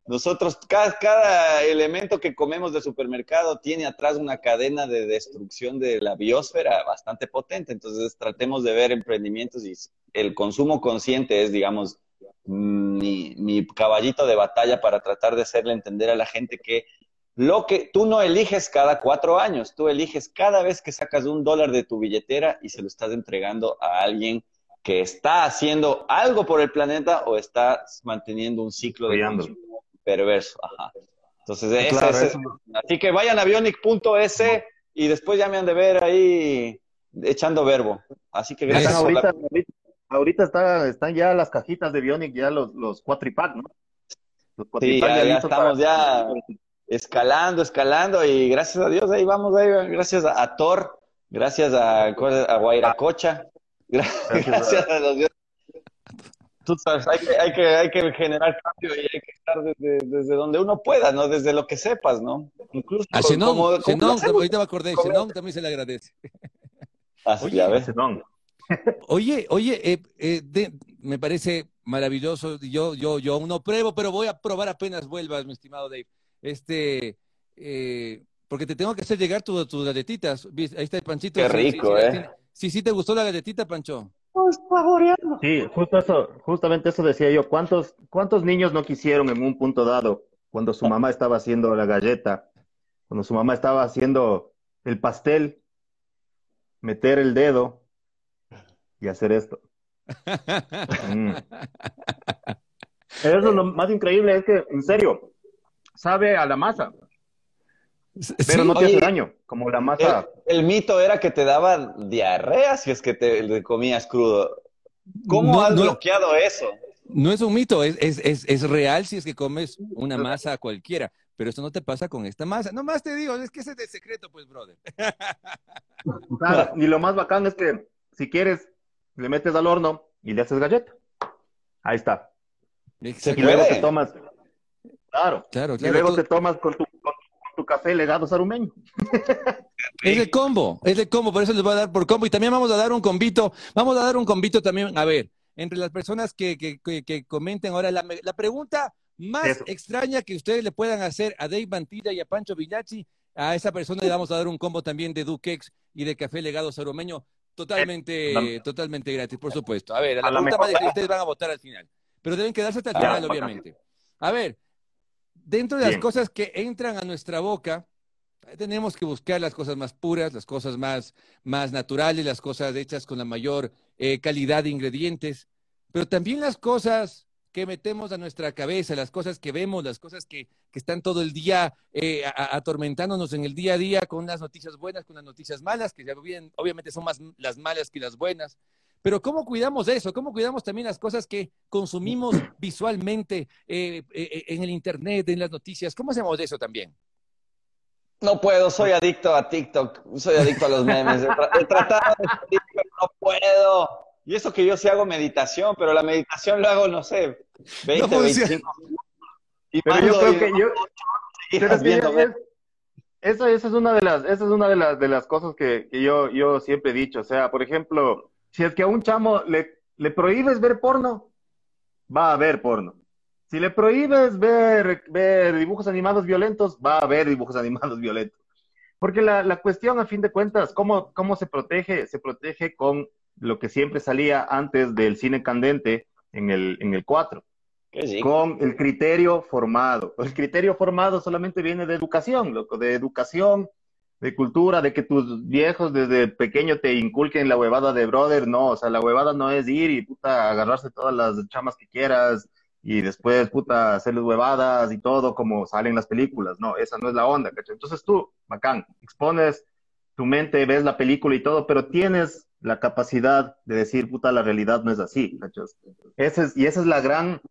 Nosotros, cada, elemento que comemos de supermercado tiene atrás una cadena de destrucción de la biosfera bastante potente. Entonces, tratemos de ver emprendimientos y el consumo consciente es, digamos, mi, mi caballito de batalla para tratar de hacerle entender a la gente que lo que tú no eliges cada cuatro años, tú eliges cada vez que sacas un dólar de tu billetera y se lo estás entregando a alguien que está haciendo algo por el planeta o está manteniendo un ciclo de consumo perverso. Ajá. Entonces, es, así que vayan a bionic.es y después ya me han de ver ahí echando verbo. Así que gracias. Ahorita, ahorita está, están ya las cajitas de Bionic, ya los, los cuatripack, ¿no? Los sí, ya, ya estamos ya escalando, escalando y gracias a Dios ahí vamos, ahí, gracias a, Thor, gracias a, a Guairacocha, gracias, a, los dioses. Tú sabes, hay que, hay, que, hay que generar cambio y hay que estar desde, desde donde uno pueda, ¿no? Desde lo que sepas, ¿no? Incluso a Zenón, como, como ahorita me acordé, Zenón también se le agradece. Así, oye, ya ves. Oye, oye, eh, eh, me parece maravilloso. Yo, yo, yo aún no pruebo, pero voy a probar apenas vuelvas, mi estimado Dave. Este, eh, porque te tengo que hacer llegar tus galletitas. Ahí está el panchito. Qué rico, ¿eh? Sí, sí, ¿te gustó la galletita, Pancho? Sí, justo eso, justamente eso decía yo. ¿Cuántos, ¿Cuántos niños no quisieron en un punto dado, cuando su mamá estaba haciendo la galleta, cuando su mamá estaba haciendo el pastel, meter el dedo y hacer esto? Mm. Eso es lo más increíble, es que, en serio, sabe a la masa. Pero no te hace daño, como la masa. El, mito era que te daba diarrea si es que te, comías crudo. ¿Cómo has bloqueado eso? No es un mito, es, es, es, real si es que comes una masa cualquiera, pero eso no te pasa con esta masa. Nomás te digo, es que ese es de secreto, pues, brother. y lo más bacán es que si quieres, le metes al horno y le haces galleta. Ahí está. Y luego te tomas. Claro. claro, Y luego te tomas con tu, tu café legado sarumeño. Es de combo, es de combo, por eso les voy a dar por combo. Y también vamos a dar un combito, vamos a dar un combito también, a ver, entre las personas que, que, comenten ahora, la, pregunta más extraña que ustedes le puedan hacer a Dave Mantilla y a Pancho Villacci, a esa persona le vamos a dar un combo también de Duquex y de café legado sarumeño, totalmente, eh, totalmente gratis, por supuesto. A ver, la, pregunta más que ustedes van a votar al final, pero deben quedarse hasta el final, obviamente. A ver, dentro de las cosas que entran a nuestra boca, tenemos que buscar las cosas más puras, las cosas más, más naturales, las cosas hechas con la mayor eh, calidad de ingredientes, pero también las cosas que metemos a nuestra cabeza, las cosas que vemos, las cosas que, que están todo el día eh, atormentándonos en el día a día con las noticias buenas, con las noticias malas, que ya obviamente son más las malas que las buenas. Pero ¿cómo cuidamos eso? ¿Cómo cuidamos también las cosas que consumimos visualmente eh, eh, en el Internet, en las noticias? ¿Cómo hacemos eso también? No puedo, soy adicto a TikTok, soy adicto a los memes. He, tratado de pero no puedo. Y eso que yo sí hago meditación, pero la meditación lo hago, no sé, 20, 25 Y pero yo creo que yo... esa, es una de las, esa es una de las, de las cosas que, que yo, yo siempre he dicho. O sea, por ejemplo, si es que a un chamo le, le prohíbes ver porno, va a ver porno. Si le prohíbes ver, ver dibujos animados violentos, va a haber dibujos animados violentos. Porque la, la cuestión, a fin de cuentas, ¿cómo, ¿cómo se protege? Se protege con lo que siempre salía antes del cine candente en el, en el 4. Con el criterio formado. El criterio formado solamente viene de educación, loco, de educación de cultura, de que tus viejos desde pequeño te inculquen la huevada de brother, no, o sea, la huevada no es ir y puta agarrarse todas las chamas que quieras y después puta hacerles huevadas y todo como salen las películas, no, esa no es la onda, ¿cachai? Entonces tú, bacán, expones tu mente, ves la película y todo, pero tienes la capacidad de decir, puta, la realidad no es así, ¿cachai? Ese es, y esa es la gran,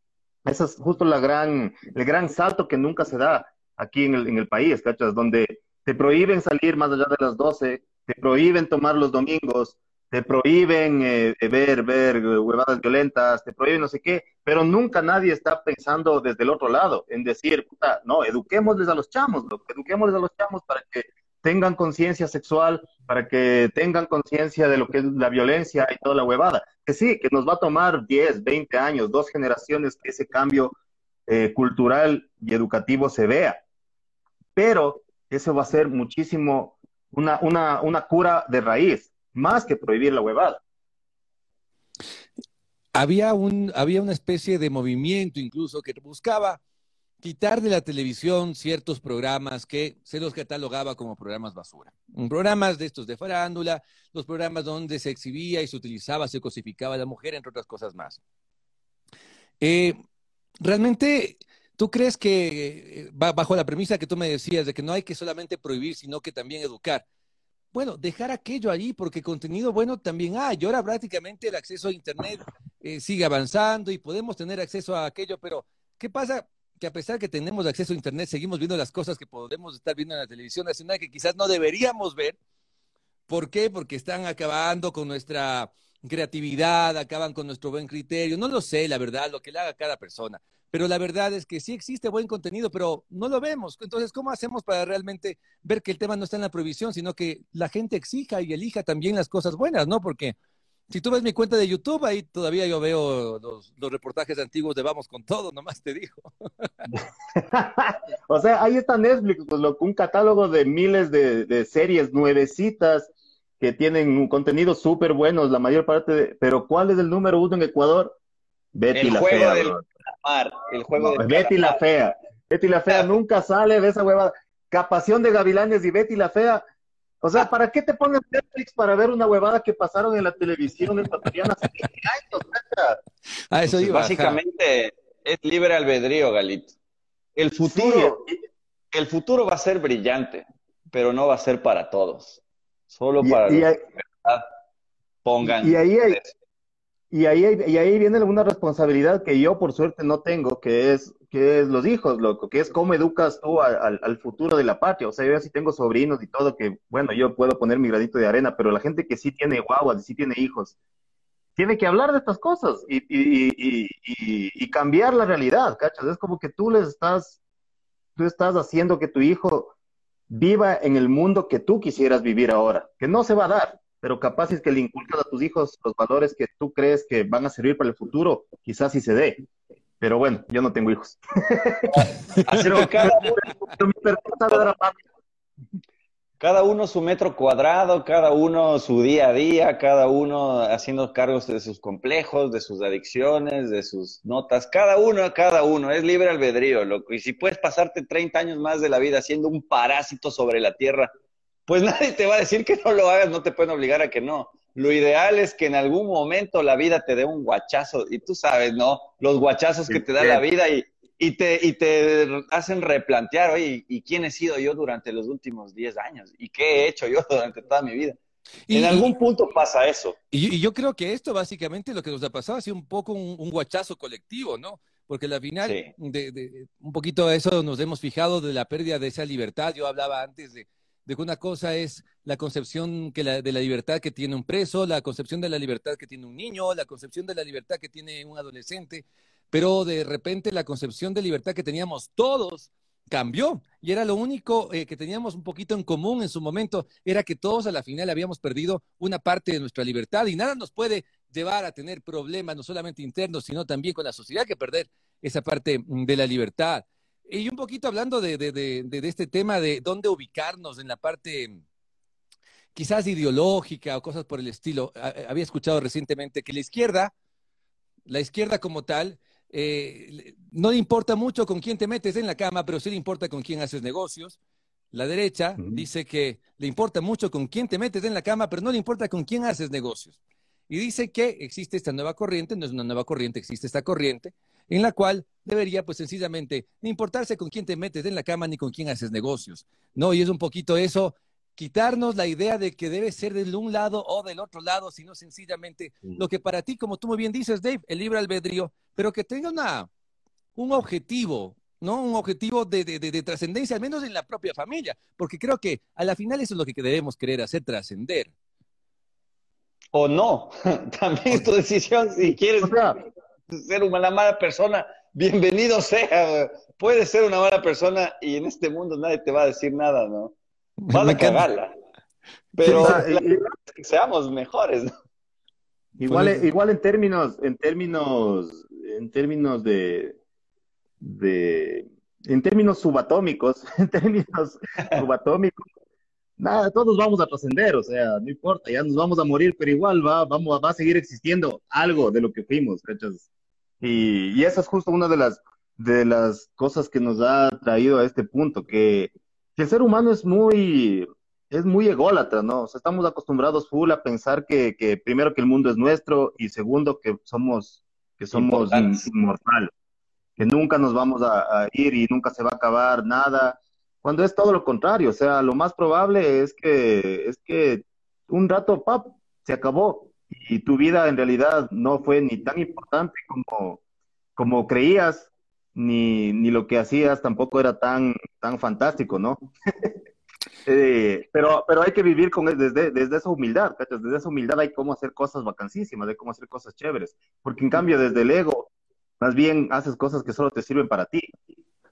ese es justo la gran, el gran salto que nunca se da aquí en el, en el país, ¿cachai? Donde te prohíben salir más allá de las 12, te prohíben tomar los domingos, te prohíben eh, ver, ver huevadas violentas, te prohíben no sé qué, pero nunca nadie está pensando desde el otro lado en decir, puta, no, eduquémosles a los chamos, eduquémosles a los chamos para que tengan conciencia sexual, para que tengan conciencia de lo que es la violencia y toda la huevada. Que sí, que nos va a tomar 10, 20 años, dos generaciones que ese cambio eh, cultural y educativo se vea. Pero eso va a ser muchísimo, una, una, una cura de raíz, más que prohibir la huevada. Había, un, había una especie de movimiento incluso que buscaba quitar de la televisión ciertos programas que se los catalogaba como programas basura. Programas de estos de farándula, los programas donde se exhibía y se utilizaba, se cosificaba la mujer, entre otras cosas más. Eh, realmente ¿Tú crees que, eh, bajo la premisa que tú me decías, de que no hay que solamente prohibir, sino que también educar, bueno, dejar aquello ahí, porque contenido bueno también hay. Ahora prácticamente el acceso a Internet eh, sigue avanzando y podemos tener acceso a aquello, pero ¿qué pasa? Que a pesar que tenemos acceso a Internet, seguimos viendo las cosas que podemos estar viendo en la televisión nacional que quizás no deberíamos ver. ¿Por qué? Porque están acabando con nuestra creatividad, acaban con nuestro buen criterio. No lo sé, la verdad, lo que le haga cada persona. Pero la verdad es que sí existe buen contenido, pero no lo vemos. Entonces, ¿cómo hacemos para realmente ver que el tema no está en la prohibición, sino que la gente exija y elija también las cosas buenas, ¿no? Porque si tú ves mi cuenta de YouTube, ahí todavía yo veo los, reportajes antiguos de Vamos con Todo, nomás te digo. o sea, ahí está Netflix, pues, un catálogo de miles de, de series nuevecitas que tienen un contenido súper bueno, la mayor parte de... Pero ¿cuál es el número uno en Ecuador? Betty la fea. El juego de Betty la fea. Betty la fea nunca sale de esa huevada. Capación de Gavilanes y Betty la fea. O sea, ¿para qué te pones Netflix para ver una huevada que pasaron en la televisión ecuatoriana hace años? Ah, eso iba, Básicamente es libre albedrío, Galito. El futuro, el futuro va a ser brillante, pero no va a ser para todos. Solo para y, pongan. Y ahí, hay, y, ahí y ahí viene una responsabilidad que yo por suerte no tengo, que es, que es los hijos, loco, que es cómo educas tú al, al futuro de la patria. O sea, yo sí tengo sobrinos y todo, que bueno, yo puedo poner mi granito de arena, pero la gente que sí tiene guaguas y sí tiene hijos, tiene que hablar de estas cosas y, y, y, cambiar la realidad, ¿cachas? Es como que tú les estás, tú estás haciendo que tu hijo viva en el mundo que tú quisieras vivir ahora, que no se va a dar, pero capaz es que le inculcas a tus hijos los valores que tú crees que van a servir para el futuro, quizás sí se dé. Pero bueno, yo no tengo hijos. Cada uno su metro cuadrado, cada uno su día a día, cada uno haciendo cargos de sus complejos, de sus adicciones, de sus notas, cada uno, cada uno, es libre albedrío, loco. Y si puedes pasarte 30 años más de la vida siendo un parásito sobre la tierra, pues nadie te va a decir que no lo hagas, no te pueden obligar a que no. Lo ideal es que en algún momento la vida te dé un guachazo, y tú sabes, ¿no? Los guachazos que te da la vida y, y te, y te hacen replantear, oye, ¿y quién he sido yo durante los últimos 10 años? ¿Y qué he hecho yo durante toda mi vida? Y, en algún punto pasa eso. Y, yo creo que esto básicamente lo que nos ha pasado ha sido un poco un, guachazo colectivo, ¿no? Porque al final, de, un poquito a eso nos hemos fijado de la pérdida de esa libertad. Yo hablaba antes de, de que una cosa es la concepción que de la libertad que tiene un preso, la concepción de la libertad que tiene un niño, la concepción de la libertad que tiene un adolescente, pero de repente la concepción de libertad que teníamos todos cambió y era lo único eh, que teníamos un poquito en común en su momento, era que todos a la final habíamos perdido una parte de nuestra libertad y nada nos puede llevar a tener problemas no solamente internos, sino también con la sociedad que perder esa parte mm, de la libertad. Y un poquito hablando de, de este tema de dónde ubicarnos en la parte mm, quizás ideológica o cosas por el estilo, había escuchado recientemente que la izquierda, la izquierda como tal, eh, no le importa mucho con quién te metes en la cama, pero sí le importa con quién haces negocios. La derecha dice que le importa mucho con quién te metes en la cama, pero no le importa con quién haces negocios. Y dice que existe esta nueva corriente, no es una nueva corriente, existe esta corriente, en la cual debería, pues sencillamente, no importarse con quién te metes en la cama ni con quién haces negocios. No, y es un poquito eso quitarnos la idea de que debe ser del un lado o del otro lado, sino sencillamente lo que para ti, como tú muy bien dices, Dave, el libre albedrío, pero que tenga una, un objetivo, ¿no? Un objetivo de, de, trascendencia, al menos en la propia familia, porque creo que a la final eso es lo que debemos querer hacer, trascender. O no, también es tu decisión, si quieres ser una mala persona, bienvenido sea, puedes ser una mala persona y en este mundo nadie te va a decir nada, ¿no? Vas a cagarla. Pero seamos mejores. Igual, igual en términos, en términos, en términos de, de, en términos subatómicos, en términos subatómicos, nada, todos vamos a trascender, o sea, no importa, ya nos vamos a morir, pero igual va, vamos, va a seguir existiendo algo de lo que fuimos, ¿cachas? Y, y esa es justo una de las, de las cosas que nos ha traído a este punto, que el ser humano es muy, es muy ególatra, ¿no? O sea, estamos acostumbrados full a pensar que, que primero que el mundo es nuestro y segundo que somos, que somos inmortales, que nunca nos vamos a, ir y nunca se va a acabar nada. cuando es todo lo contrario, o sea, lo más probable es que, es que un rato, pap, se acabó y tu vida en realidad no fue ni tan importante como, como creías, ni, ni lo que hacías tampoco era tan, tan fantástico, ¿no? Eh, pero, pero hay que vivir con desde, desde esa humildad, Desde esa humildad hay cómo hacer cosas vacancísimas, hay cómo hacer cosas chéveres, porque en cambio desde el ego, más bien haces cosas que solo te sirven para ti.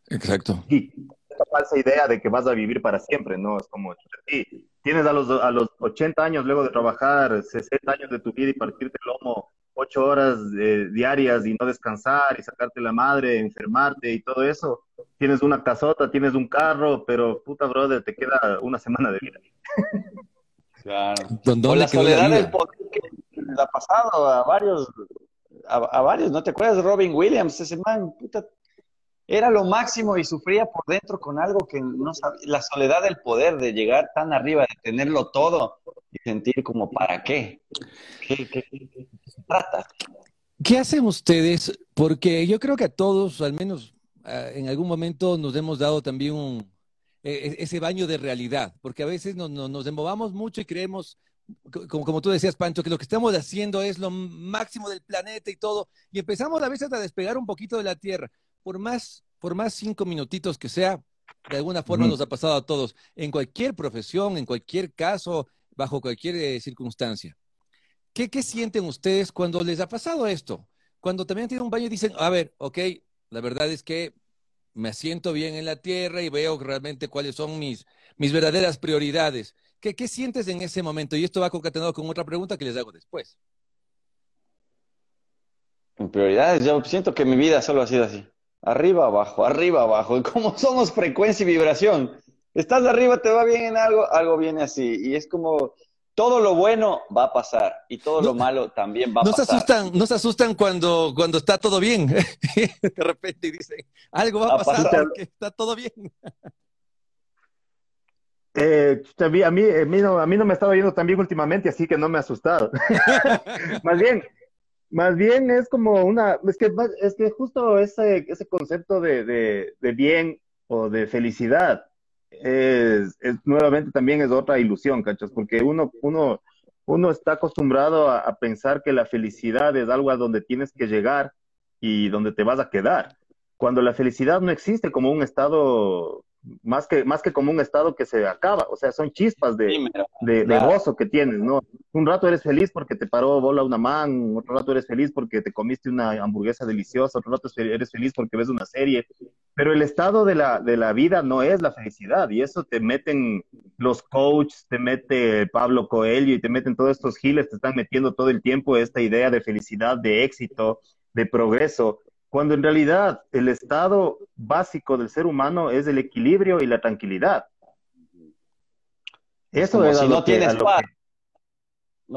Exacto. Y esa falsa idea de que vas a vivir para siempre, ¿no? Es como, sí, tienes a los, a los 80 años luego de trabajar 60 años de tu vida y partirte el lomo ocho horas eh, diarias y no descansar y sacarte la madre, enfermarte y todo eso. Tienes una casota, tienes un carro, pero puta brother, te queda una semana de vida. Claro. ¿Dónde la soledad del poder que le ha pasado a varios, a, varios, ¿no te acuerdas de Robin Williams? Ese man, puta, era lo máximo y sufría por dentro con algo que no sabía, la soledad del poder, de llegar tan arriba, de tenerlo todo y sentir como, ¿para qué? ¿Qué, qué, se trata? ¿Qué hacen ustedes? Porque yo creo que a todos, al menos ah, en algún momento, nos hemos dado también e, e, ese baño de realidad, porque a veces nos, nos, nos mucho y creemos, como, como, tú decías, Pancho, que lo que estamos haciendo es lo máximo del planeta y todo, y empezamos a veces a despegar un poquito de la Tierra. Por más, por más cinco minutitos que sea, de alguna forma nos ha pasado a todos, en cualquier profesión, en cualquier caso, bajo cualquier eh, circunstancia. ¿Qué, ¿Qué sienten ustedes cuando les ha pasado esto? Cuando también tienen un baño y dicen, a ver, ok, la verdad es que me siento bien en la tierra y veo realmente cuáles son mis, mis verdaderas prioridades. ¿Qué, ¿Qué sientes en ese momento? Y esto va concatenado con otra pregunta que les hago después. En prioridades, yo siento que mi vida solo ha sido así. Arriba, abajo, arriba, abajo. Como somos frecuencia y vibración. Estás arriba, te va bien en algo, algo viene así. Y es como, todo lo bueno va a pasar y todo lo malo también va a pasar. Se asustan, no se asustan cuando, cuando está todo bien. de repente dicen, algo va a, pasar porque está todo bien. Eh, a, mí, a, mí no, a mí no me estaba yendo tan bien últimamente, así que no me he asustado. más bien, más bien es como una, es que, es que justo ese, ese concepto de, de, bien o de felicidad es, nuevamente también es otra ilusión, ¿cachas? Porque uno, uno, uno está acostumbrado a, pensar que la felicidad es algo a donde tienes que llegar y donde te vas a quedar. Cuando la felicidad no existe como un estado más que, más que como un estado que se acaba, o sea, son chispas de, de, gozo que tienes, ¿no? Un rato eres feliz porque te paró bola una man, otro rato eres feliz porque te comiste una hamburguesa deliciosa, otro rato eres feliz porque ves una serie, pero el estado de la, de la vida no es la felicidad, y eso te meten los coaches, te mete Pablo Coelho y te meten todos estos giles, te están metiendo todo el tiempo esta idea de felicidad, de éxito, de progreso, cuando en realidad el estado básico del ser humano es el equilibrio y la tranquilidad. Eso es si no tienes paz.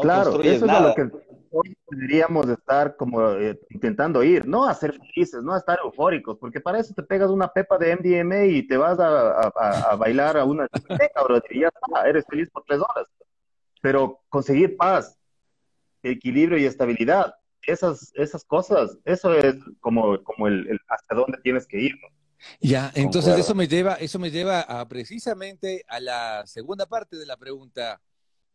claro, eso es a lo que hoy deberíamos estar como eh, intentando ir, no a ser felices, no a estar eufóricos, porque para eso te pegas una pepa de MDMA y te vas a, bailar a una discoteca, y ya está, eres feliz por tres horas. Pero conseguir paz, equilibrio y estabilidad, esas, esas cosas, eso es como, como el, hasta dónde tienes que ir. Ya, entonces eso me lleva, eso me lleva a precisamente a la segunda parte de la pregunta,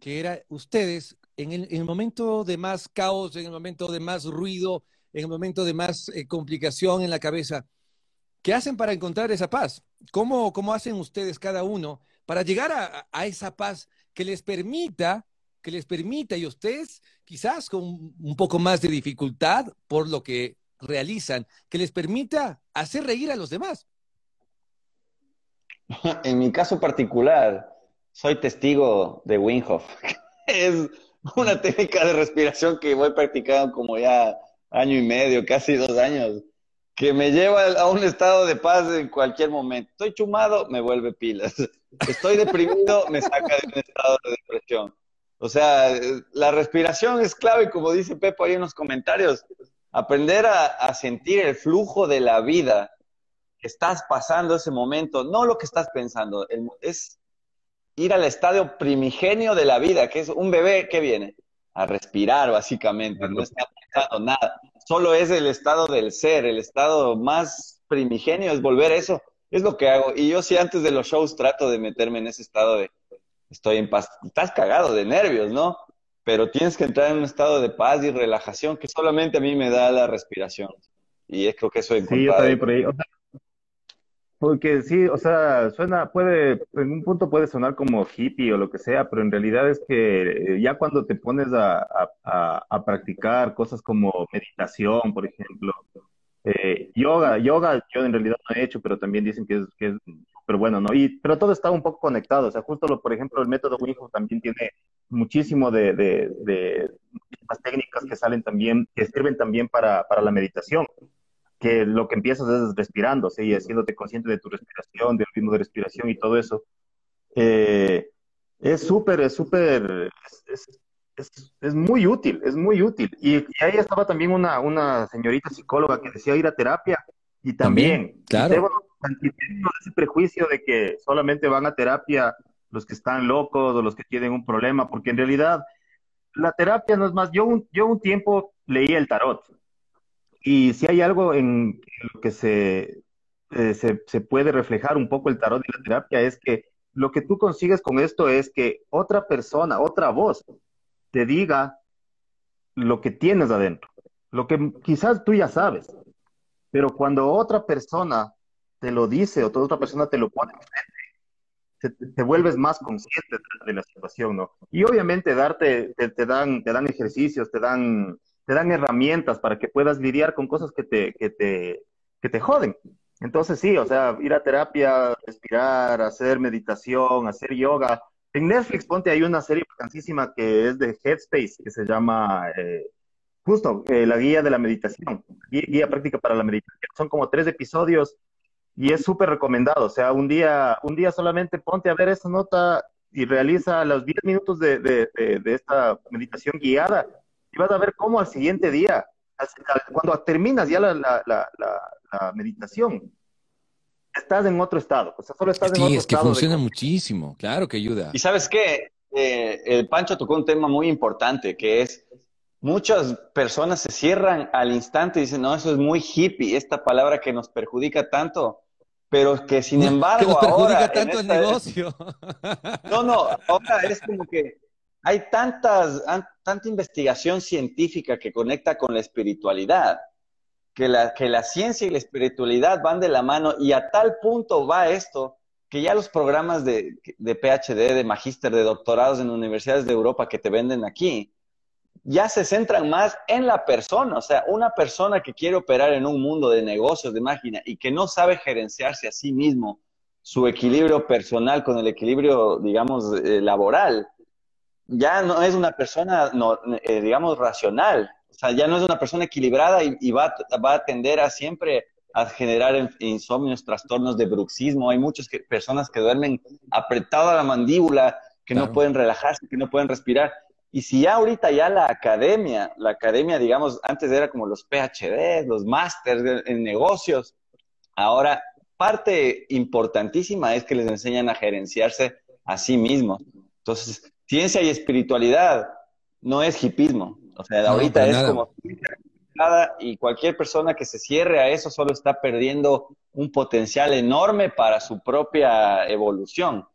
que era ustedes en el, momento de más caos, en el momento de más ruido, en el momento de más eh, complicación en la cabeza, ¿qué hacen para encontrar esa paz? ¿Cómo, cómo hacen ustedes cada uno para llegar a, a esa paz que les permita que les permita, y ustedes quizás con un poco más de dificultad por lo que realizan, que les permita hacer reír a los demás. En mi caso particular, soy testigo de Winhoff. es una técnica de respiración que voy practicando como ya año y medio, casi dos años, que me lleva a un estado de paz en cualquier momento. Estoy chumado, me vuelve pilas. Estoy deprimido, me saca de un estado de depresión. O sea, la respiración es clave, como dice Pepo ahí en los comentarios. Aprender a, sentir el flujo de la vida que estás pasando ese momento, no lo que estás pensando, es ir al estadio primigenio de la vida, que es un bebé que viene a respirar básicamente, no está pensando nada, solo es el estado del ser, el estado más primigenio es volver a eso, Es lo que hago. Y yo sí antes de los shows trato de meterme en ese estado de, estoy en paz. Estás cagado de nervios, ¿no? Pero tienes que entrar en un estado de paz y relajación que solamente a mí me da la respiración. Y es creo que eso es Sí, yo también por ahí. porque sí, o sea, suena, puede, en un punto puede sonar como hippie o lo que sea, pero en realidad es que eh, ya cuando te pones a, a practicar cosas como meditación, por ejemplo, eh, yoga, yoga yo en realidad no he hecho, pero también dicen que es, que es súper bueno, ¿no? Y, pero todo está un poco conectado, o sea, justo, lo, por ejemplo, el método Wim también tiene muchísimo de, de, de técnicas que salen también, que sirven también para, para la meditación, que lo que empiezas es respirando, ¿sí? y haciéndote consciente de tu respiración, del ritmo de respiración y todo eso. Eh, es súper, es súper, es, es, muy útil, es muy útil. Y, ahí estaba también una, una señorita psicóloga que decía ir a terapia y también, claro. ese prejuicio de que solamente van a terapia los que están locos o los que tienen un problema, porque en realidad la terapia no es más, yo un, yo un tiempo leí el tarot y si hay algo en lo que se, eh, se, se puede reflejar un poco el tarot y la terapia es que lo que tú consigues con esto es que otra persona, otra voz, te diga lo que tienes adentro, lo que quizás tú ya sabes, pero cuando otra persona te lo dice o otra persona te lo pone enfrente, te, vuelves más consciente de, la situación, ¿no? Y obviamente darte, te, dan, te dan ejercicios, te dan, te dan herramientas para que puedas lidiar con cosas que te, que te, que te joden. Entonces sí, o sea, ir a terapia, respirar, hacer meditación, hacer yoga, en Netflix, ponte, hay una serie vacancísima que es de Headspace, que se llama eh, justo eh, la guía de la meditación, guía, práctica para la meditación. Son como tres episodios y es súper recomendado. O sea, un día, un día solamente ponte a ver esta nota y realiza los 10 minutos de, de, de, esta meditación guiada y vas a ver cómo al siguiente día, cuando terminas ya la, la, la, la meditación, estás en otro estado. O sea, solo estás en otro estado. Sí, es que funciona muchísimo, claro que ayuda. Y sabes qué, eh, el Pancho tocó un tema muy importante, que es muchas personas se cierran al instante y dicen, no, eso es muy hippie, esta palabra que nos perjudica tanto, pero que sin embargo que nos perjudica tanto el negocio. No, no, ahora es como que hay tantas, tanta investigación científica que conecta con la espiritualidad que la, que la ciencia y la espiritualidad van de la mano y a tal punto va esto que ya los programas de, de PhD, de magíster, de doctorados en universidades de Europa que te venden aquí, ya se centran más en la persona, o sea, una persona que quiere operar en un mundo de negocios, de máquina, y que no sabe gerenciarse a sí mismo, su equilibrio personal con el equilibrio, digamos, eh, laboral, ya no es una persona, no, eh, digamos, racional, o sea, ya no es una persona equilibrada y, va, va, a tender a siempre a generar insomnios, trastornos de bruxismo. Hay muchas personas que duermen apretadas a la mandíbula, que no pueden relajarse, que no pueden respirar. Y si ya ahorita ya la academia, la academia, digamos, antes era como los PhD, los másters en negocios, ahora parte importantísima es que les enseñan a gerenciarse a sí mismos. Entonces, ciencia y espiritualidad no es hipismo, o sea, ahorita es como y cualquier persona que se cierre a eso solo está perdiendo un potencial enorme para su propia evolución.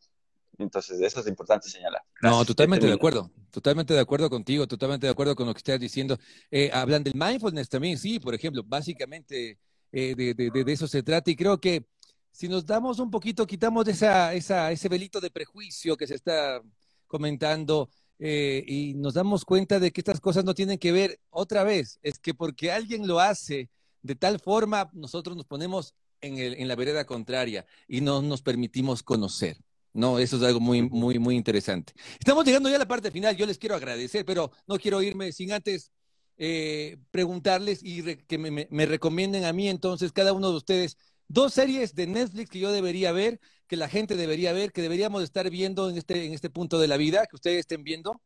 Entonces, eso es importante señalar. no, totalmente de acuerdo. Totalmente de acuerdo contigo, totalmente de acuerdo con lo que estás diciendo. Eh, hablan del mindfulness también, sí, por ejemplo, básicamente eh, de, de, de, eso se trata y creo que si nos damos un poquito, quitamos esa, esa, ese velito de prejuicio que se está comentando, eh, y nos damos cuenta de que estas cosas no tienen que ver otra vez, es que porque alguien lo hace de tal forma, nosotros nos ponemos en, el, en la vereda contraria y no nos permitimos conocer. No, eso es algo muy, muy, muy interesante. Estamos llegando ya a la parte final. Yo les quiero agradecer, pero no quiero irme sin antes eh, preguntarles y que me, me, recomienden a mí entonces cada uno de ustedes dos series de Netflix que yo debería ver que la gente debería ver, que deberíamos estar viendo en este, en este punto de la vida, que ustedes estén viendo?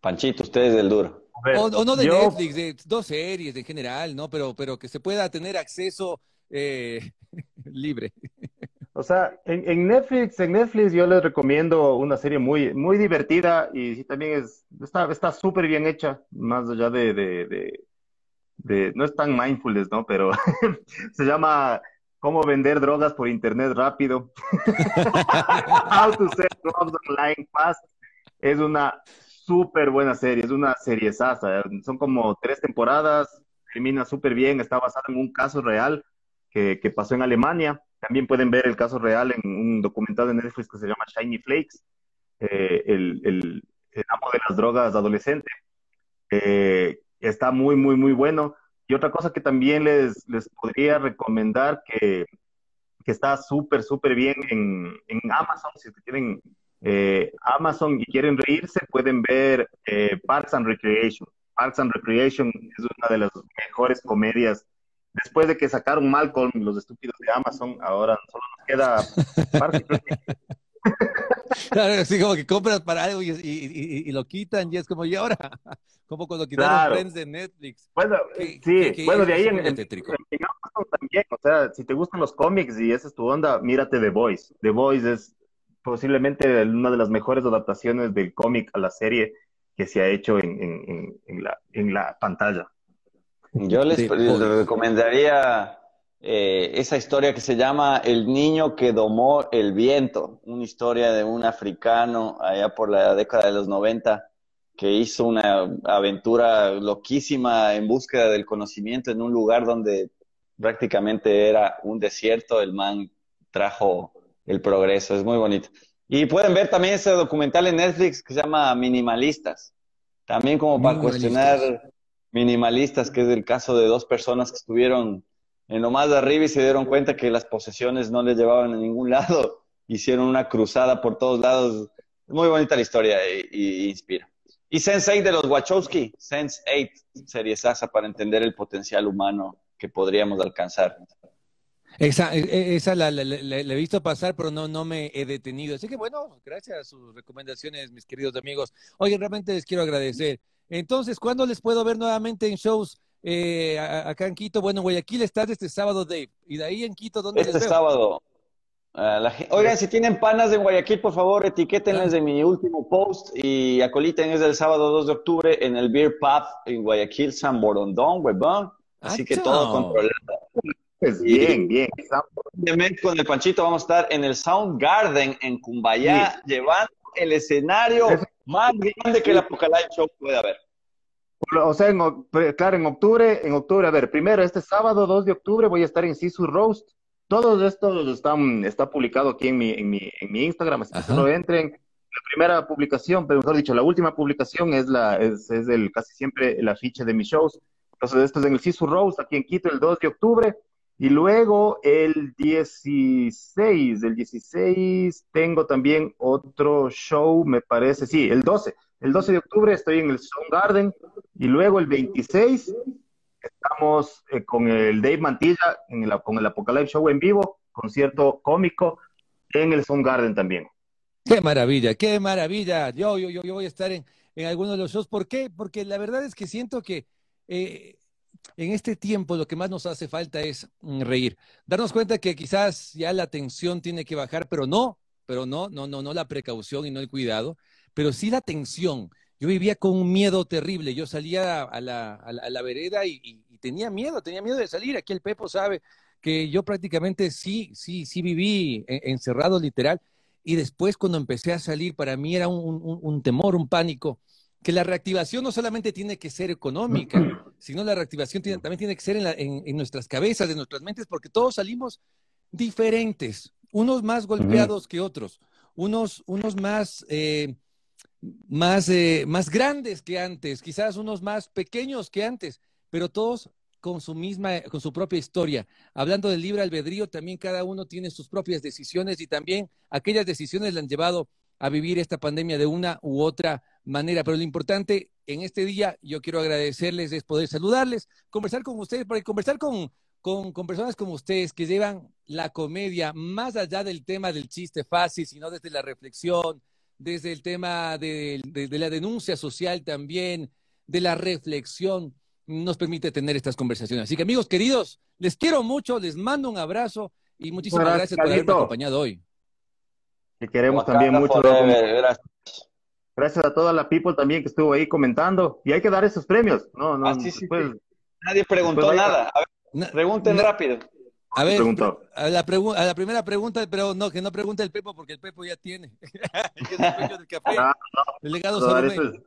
Panchito, ustedes del duro. o, no de Netflix, de dos series en general, ¿no? Pero, pero que se pueda tener acceso eh, libre. O sea, en, Netflix, en Netflix yo les recomiendo una serie muy, muy divertida y también es, está súper bien hecha, más allá de, de, de, no es tan mindfulness, ¿no? Pero se llama cómo vender drogas por internet rápido. How to sell drugs online fast. Es una súper buena serie, es una serie sasa. Son como tres temporadas, termina súper bien, está basada en un caso real que, pasó en Alemania. También pueden ver el caso real en un documental de Netflix que se llama Shiny Flakes, eh, el, el, el, amo de las drogas adolescente. Está muy, muy, muy bueno. Y otra cosa que también les, les podría recomendar que, que está súper, súper bien en, en, Amazon, si tienen eh, Amazon y quieren reírse, pueden ver eh, Parks and Recreation. Parks and Recreation es una de las mejores comedias. Después de que sacaron Malcolm, los estúpidos de Amazon, ahora solo nos queda Recreation. Claro, así como que compras para algo y, y, y, lo quitan y es como, ¿y ahora? Como cuando quitaron claro. Friends de Netflix. Bueno, sí, bueno, de ahí en, en, en, Amazon también, o sea, si te gustan los cómics y esa es tu onda, mírate The Voice. The Voice es posiblemente una de las mejores adaptaciones del cómic a la serie que se ha hecho en, la, en la pantalla. Yo les, les recomendaría eh, esa historia que se llama El niño que domó el viento, una historia de un africano allá por la década de los 90 que hizo una aventura loquísima en búsqueda del conocimiento en un lugar donde prácticamente era un desierto, el man trajo el progreso, es muy bonito. Y pueden ver también ese documental en Netflix que se llama Minimalistas, también como para cuestionar minimalistas, que es el caso de dos personas que estuvieron en lo más de arriba y se dieron cuenta que las posesiones no les llevaban a ningún lado, hicieron una cruzada por todos lados. Muy bonita la historia y, inspira. Y Sense8 de los Wachowski, Sense8, serie Sasa para entender el potencial humano que podríamos alcanzar. Esa, e, e, esa la, he visto pasar, pero no, no me he detenido. Así que bueno, gracias a sus recomendaciones, mis queridos amigos. Oye, realmente les quiero agradecer. Entonces, ¿cuándo les puedo ver nuevamente en shows eh, acá en Quito? Bueno, en Guayaquil estás este sábado, Dave. Y de ahí en Quito, ¿dónde Este sábado. Uh, la, oigan, si tienen panas en Guayaquil, por favor, etiquétenles de mi último post y acoliten es el sábado 2 de octubre en el Beer Pub en Guayaquil, San Borondón, huevón. Así que todo controlado. Pues bien, bien. Con el Panchito vamos a estar en el Sound Garden en Cumbayá, sí. llevando el escenario más grande que el Apocalypse Show puede haber. O sea, en, claro, en octubre, en octubre, a ver, primero, este sábado 2 de octubre voy a estar en Sisu Roast. Todo esto están, está publicado aquí en mi, en mi, en mi Instagram, así que solo entren. La primera publicación, pero mejor dicho, la última publicación es la, es, es el, casi siempre el afiche de mis shows. Entonces, esto es en el Sisu Roast, aquí en Quito, el 2 de octubre. Y luego el 16, el 16 tengo también otro show, me parece, sí, el 12. El 12 de octubre estoy en el Sound Garden y luego el 26 estamos eh, con el Dave Mantilla en el, con el Apocalypse Show en vivo, concierto cómico en el Sound Garden también. Qué maravilla, qué maravilla. Yo, yo, yo, voy a estar en, en algunos de los shows. ¿Por qué? Porque la verdad es que siento que eh, en este tiempo lo que más nos hace falta es mm, reír. Darnos cuenta que quizás ya la tensión tiene que bajar, pero no, pero no, no, no, no la precaución y no el cuidado, pero sí la tensión. Yo vivía con un miedo terrible. Yo salía a la, vereda y, tenía miedo, tenía miedo de salir. Aquí el Pepo sabe que yo prácticamente sí, sí, sí viví encerrado literal. Y después cuando empecé a salir, para mí era un temor, un pánico que la reactivación no solamente tiene que ser económica, sino la reactivación tiene, también tiene que ser en, la, en, en, nuestras cabezas, en nuestras mentes, porque todos salimos diferentes, unos más golpeados que otros, unos, unos más, eh, más, eh, más grandes que antes, quizás unos más pequeños que antes, pero todos con su misma, con su propia historia. Hablando del libre albedrío, también cada uno tiene sus propias decisiones y también aquellas decisiones le han llevado a vivir esta pandemia de una u otra manera. Pero lo importante en este día, yo quiero agradecerles, es poder saludarles, conversar con ustedes, porque conversar con, con, con, personas como ustedes que llevan la comedia más allá del tema del chiste fácil, sino desde la reflexión, desde el tema de, de, de la denuncia social también, de la reflexión, nos permite tener estas conversaciones. Así que amigos queridos, les quiero mucho, les mando un abrazo y muchísimas gracias, gracias por haberme acompañado hoy. Que queremos también mucho. Gracias. Gracias a toda la people también que estuvo ahí comentando. Y hay que dar esos premios. No, no. Ah, sí, sí, sí. Nadie preguntó nada. A ver, pregunten rápido. A ver, a la, a la, primera pregunta, pero no, que no pregunte el Pepo porque el Pepo ya tiene. el café. Ah, Delegado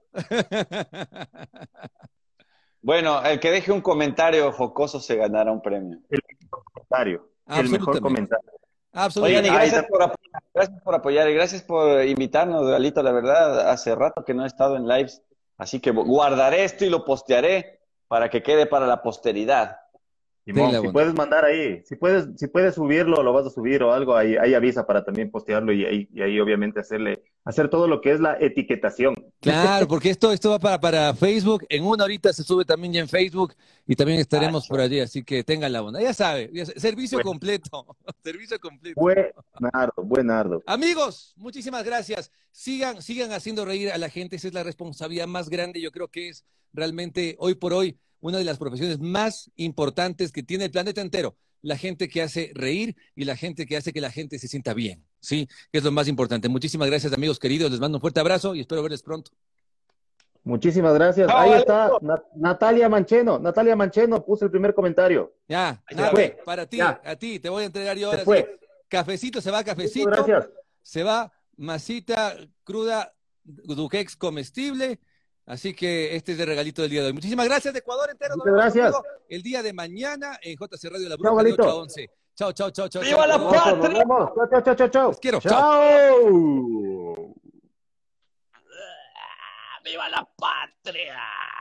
Bueno, el que deje un comentario jocoso se ganará un premio. El comentario. el mejor comentario. Oigan, y gracias por, apoyar, gracias por apoyar y gracias por invitarnos, Galito. La verdad, hace rato que no he estado en lives, así que guardaré esto y lo postearé para que quede para la posteridad. Si puedes mandar ahí, si puedes, si puedes subirlo, lo vas a subir o algo, ahí, ahí avisa para también postearlo y ahí obviamente hacerle, hacer todo lo que es la etiquetación. Claro, porque esto, esto va para, para Facebook, en una horita se sube también ya en Facebook y también estaremos por allí, así que tengan la onda. Ya sabe, servicio completo, servicio completo. Buenardo, buenardo. Amigos, muchísimas gracias. Sigan, sigan haciendo reír a la gente, esa es la responsabilidad más grande, yo creo que es realmente hoy por hoy una de las profesiones más importantes que tiene el planeta entero. La gente que hace reír y la gente que hace que la gente se sienta bien, ¿sí? Que es lo más importante. Muchísimas gracias, amigos queridos. Les mando un fuerte abrazo y espero verles pronto. Muchísimas gracias. Ahí está Natalia Mancheno. Natalia Mancheno puso el primer comentario. Ya, para ti, a ti, te voy a entregar yo ahora. Cafecito se va, cafecito. gracias. Se va masita cruda, duquex comestible Así que este es el regalito del día de hoy. Muchísimas gracias, de Ecuador entero. Muchas gracias. El día de mañana en JC Radio La Bruja, de 8 a 11. Chao, chao, chao, chao. ¡Viva la patria! Chao, chao, chao, chao. quiero. Chao. ¡Viva la patria!